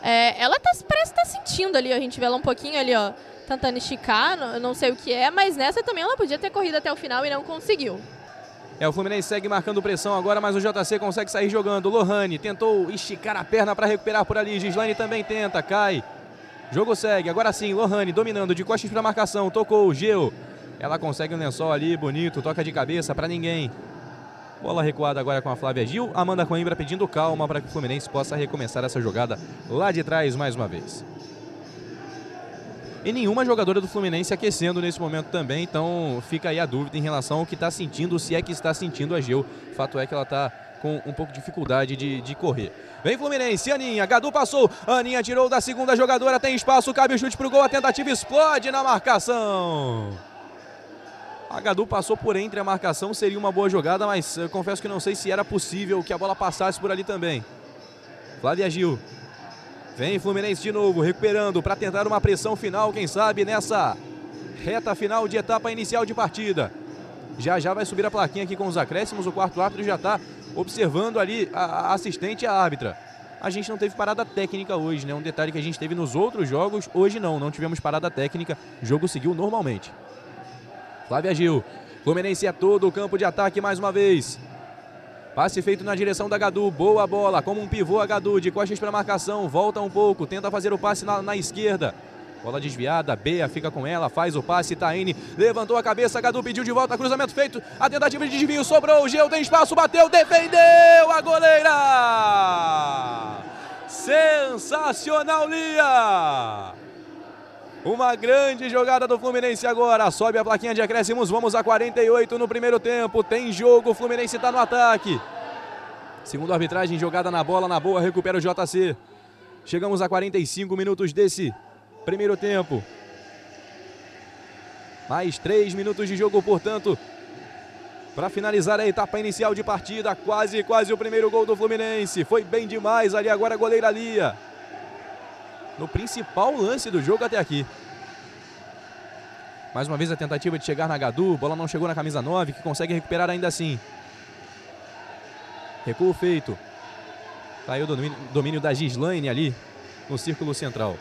É, ela tá, parece estar tá sentindo ali, a gente vê ela um pouquinho ali, ó, tentando esticar, não, não sei o que é, mas nessa também ela podia ter corrido até o final e não conseguiu. É, o Fluminense segue marcando pressão agora, mas o JC consegue sair jogando. Lohane tentou esticar a perna para recuperar por ali. Gislaine também tenta, cai. Jogo segue, agora sim, Lohane dominando de costas para marcação, tocou, Geo ela consegue um lençol ali, bonito, toca de cabeça para ninguém. Bola recuada agora com a Flávia Gil. Amanda Coimbra pedindo calma para que o Fluminense possa recomeçar essa jogada lá de trás mais uma vez. E nenhuma jogadora do Fluminense aquecendo nesse momento também, então fica aí a dúvida em relação ao que está sentindo, se é que está sentindo a Gil. Fato é que ela está com um pouco de dificuldade de, de correr. Vem Fluminense, Aninha, Gadu passou, Aninha tirou da segunda jogadora, tem espaço, cabe o chute para o gol, a tentativa explode na marcação. A Gadu passou por entre a marcação, seria uma boa jogada, mas eu confesso que não sei se era possível que a bola passasse por ali também. Flávia Gil. Vem Fluminense de novo, recuperando para tentar uma pressão final, quem sabe, nessa reta final de etapa inicial de partida. Já já vai subir a plaquinha aqui com os acréscimos, o quarto árbitro já está observando ali a assistente e a árbitra. A gente não teve parada técnica hoje, né? Um detalhe que a gente teve nos outros jogos, hoje não, não tivemos parada técnica, o jogo seguiu normalmente. Flávia Gil. Fluminense é todo o campo de ataque mais uma vez. Passe feito na direção da Gadu. Boa bola. Como um pivô a Gadu. De costas para a marcação. Volta um pouco. Tenta fazer o passe na, na esquerda. Bola desviada, Bea fica com ela, faz o passe, Taine levantou a cabeça, Gadu pediu de volta, cruzamento feito, a tentativa de desvio, sobrou, Geu tem espaço, bateu, defendeu a goleira! Sensacional, Lia! Uma grande jogada do Fluminense agora. Sobe a plaquinha de acréscimos. Vamos a 48 no primeiro tempo. Tem jogo. O Fluminense está no ataque. Segundo a arbitragem, jogada na bola, na boa, recupera o JC. Chegamos a 45 minutos desse primeiro tempo. Mais três minutos de jogo, portanto. Para finalizar a etapa inicial de partida, quase, quase o primeiro gol do Fluminense. Foi bem demais ali agora a goleira Lia. No principal lance do jogo até aqui. Mais uma vez a tentativa de chegar na Gadu. Bola não chegou na camisa 9, que consegue recuperar ainda assim. Recuo feito. Tá aí o domínio, domínio da Gislaine ali no círculo central.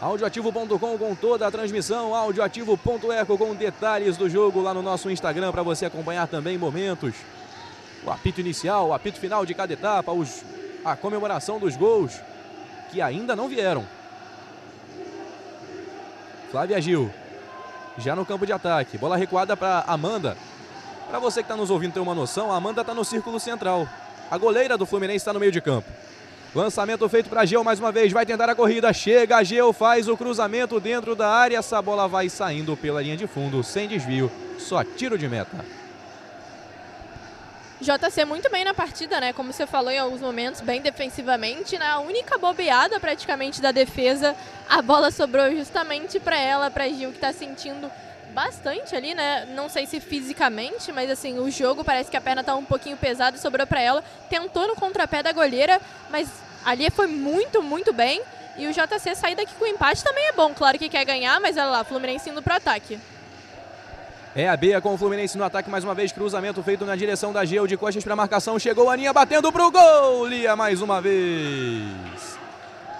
Audioativo.com com toda a transmissão, audioativo.eco com detalhes do jogo lá no nosso Instagram para você acompanhar também momentos. O apito inicial, o apito final de cada etapa, os, a comemoração dos gols que ainda não vieram. Flávia Gil, já no campo de ataque, bola recuada para Amanda. Para você que está nos ouvindo ter uma noção, a Amanda está no círculo central. A goleira do Fluminense está no meio de campo. Lançamento feito para Geu mais uma vez, vai tentar a corrida, chega, Geu faz o cruzamento dentro da área, essa bola vai saindo pela linha de fundo, sem desvio, só tiro de meta. JC muito bem na partida, né? Como você falou em alguns momentos, bem defensivamente. Né? única bobeada praticamente da defesa, a bola sobrou justamente para ela, para Gil, que está sentindo bastante ali, né? Não sei se fisicamente, mas assim, o jogo parece que a perna tá um pouquinho pesada sobrou para ela. Tentou no contrapé da goleira, mas ali foi muito, muito bem. E o JC sair daqui com empate também é bom. Claro que quer ganhar, mas olha lá, Fluminense indo pro ataque. É a Bia com o Fluminense no ataque mais uma vez. Cruzamento feito na direção da Geo de costas para marcação. Chegou a Aninha batendo pro gol. Lia mais uma vez.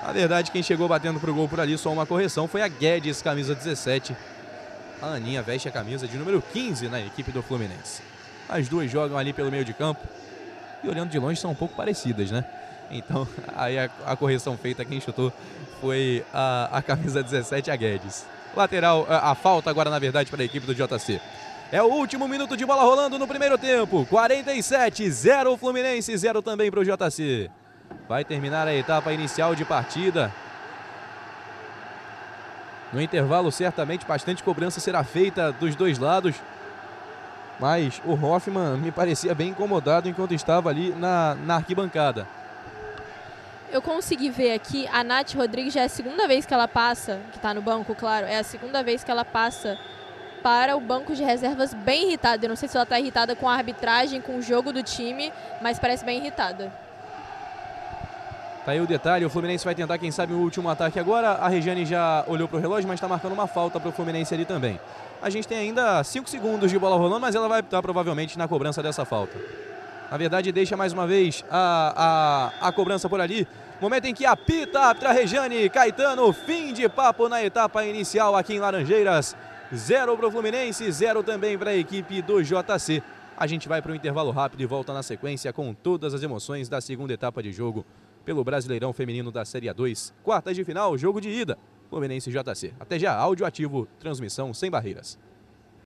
Na verdade, quem chegou batendo pro gol por ali, só uma correção, foi a Guedes, camisa 17. A Aninha veste a camisa de número 15 na equipe do Fluminense. As duas jogam ali pelo meio de campo. E olhando de longe são um pouco parecidas, né? Então, aí a, a correção feita, quem chutou foi a, a camisa 17, a Guedes. Lateral, a, a falta agora, na verdade, para a equipe do JC. É o último minuto de bola rolando no primeiro tempo. 47, 0 Fluminense, 0 também para o JC. Vai terminar a etapa inicial de partida. No intervalo, certamente, bastante cobrança será feita dos dois lados. Mas o Hoffman me parecia bem incomodado enquanto estava ali na, na arquibancada. Eu consegui ver aqui, a Nath Rodrigues já é a segunda vez que ela passa, que está no banco, claro, é a segunda vez que ela passa para o banco de reservas bem irritada. Eu não sei se ela está irritada com a arbitragem, com o jogo do time, mas parece bem irritada. Tá aí o detalhe, o Fluminense vai tentar, quem sabe, o último ataque agora. A Regiane já olhou para o relógio, mas está marcando uma falta para o Fluminense ali também. A gente tem ainda 5 segundos de bola rolando, mas ela vai estar provavelmente na cobrança dessa falta. Na verdade, deixa mais uma vez a, a, a cobrança por ali. Momento em que apita a Regiane Caetano. Fim de papo na etapa inicial aqui em Laranjeiras. Zero para o Fluminense, zero também para a equipe do JC. A gente vai para o intervalo rápido e volta na sequência com todas as emoções da segunda etapa de jogo pelo Brasileirão Feminino da Série A2. Quartas de final, jogo de ida. Fluminense JC. Até já, áudio ativo, transmissão sem barreiras.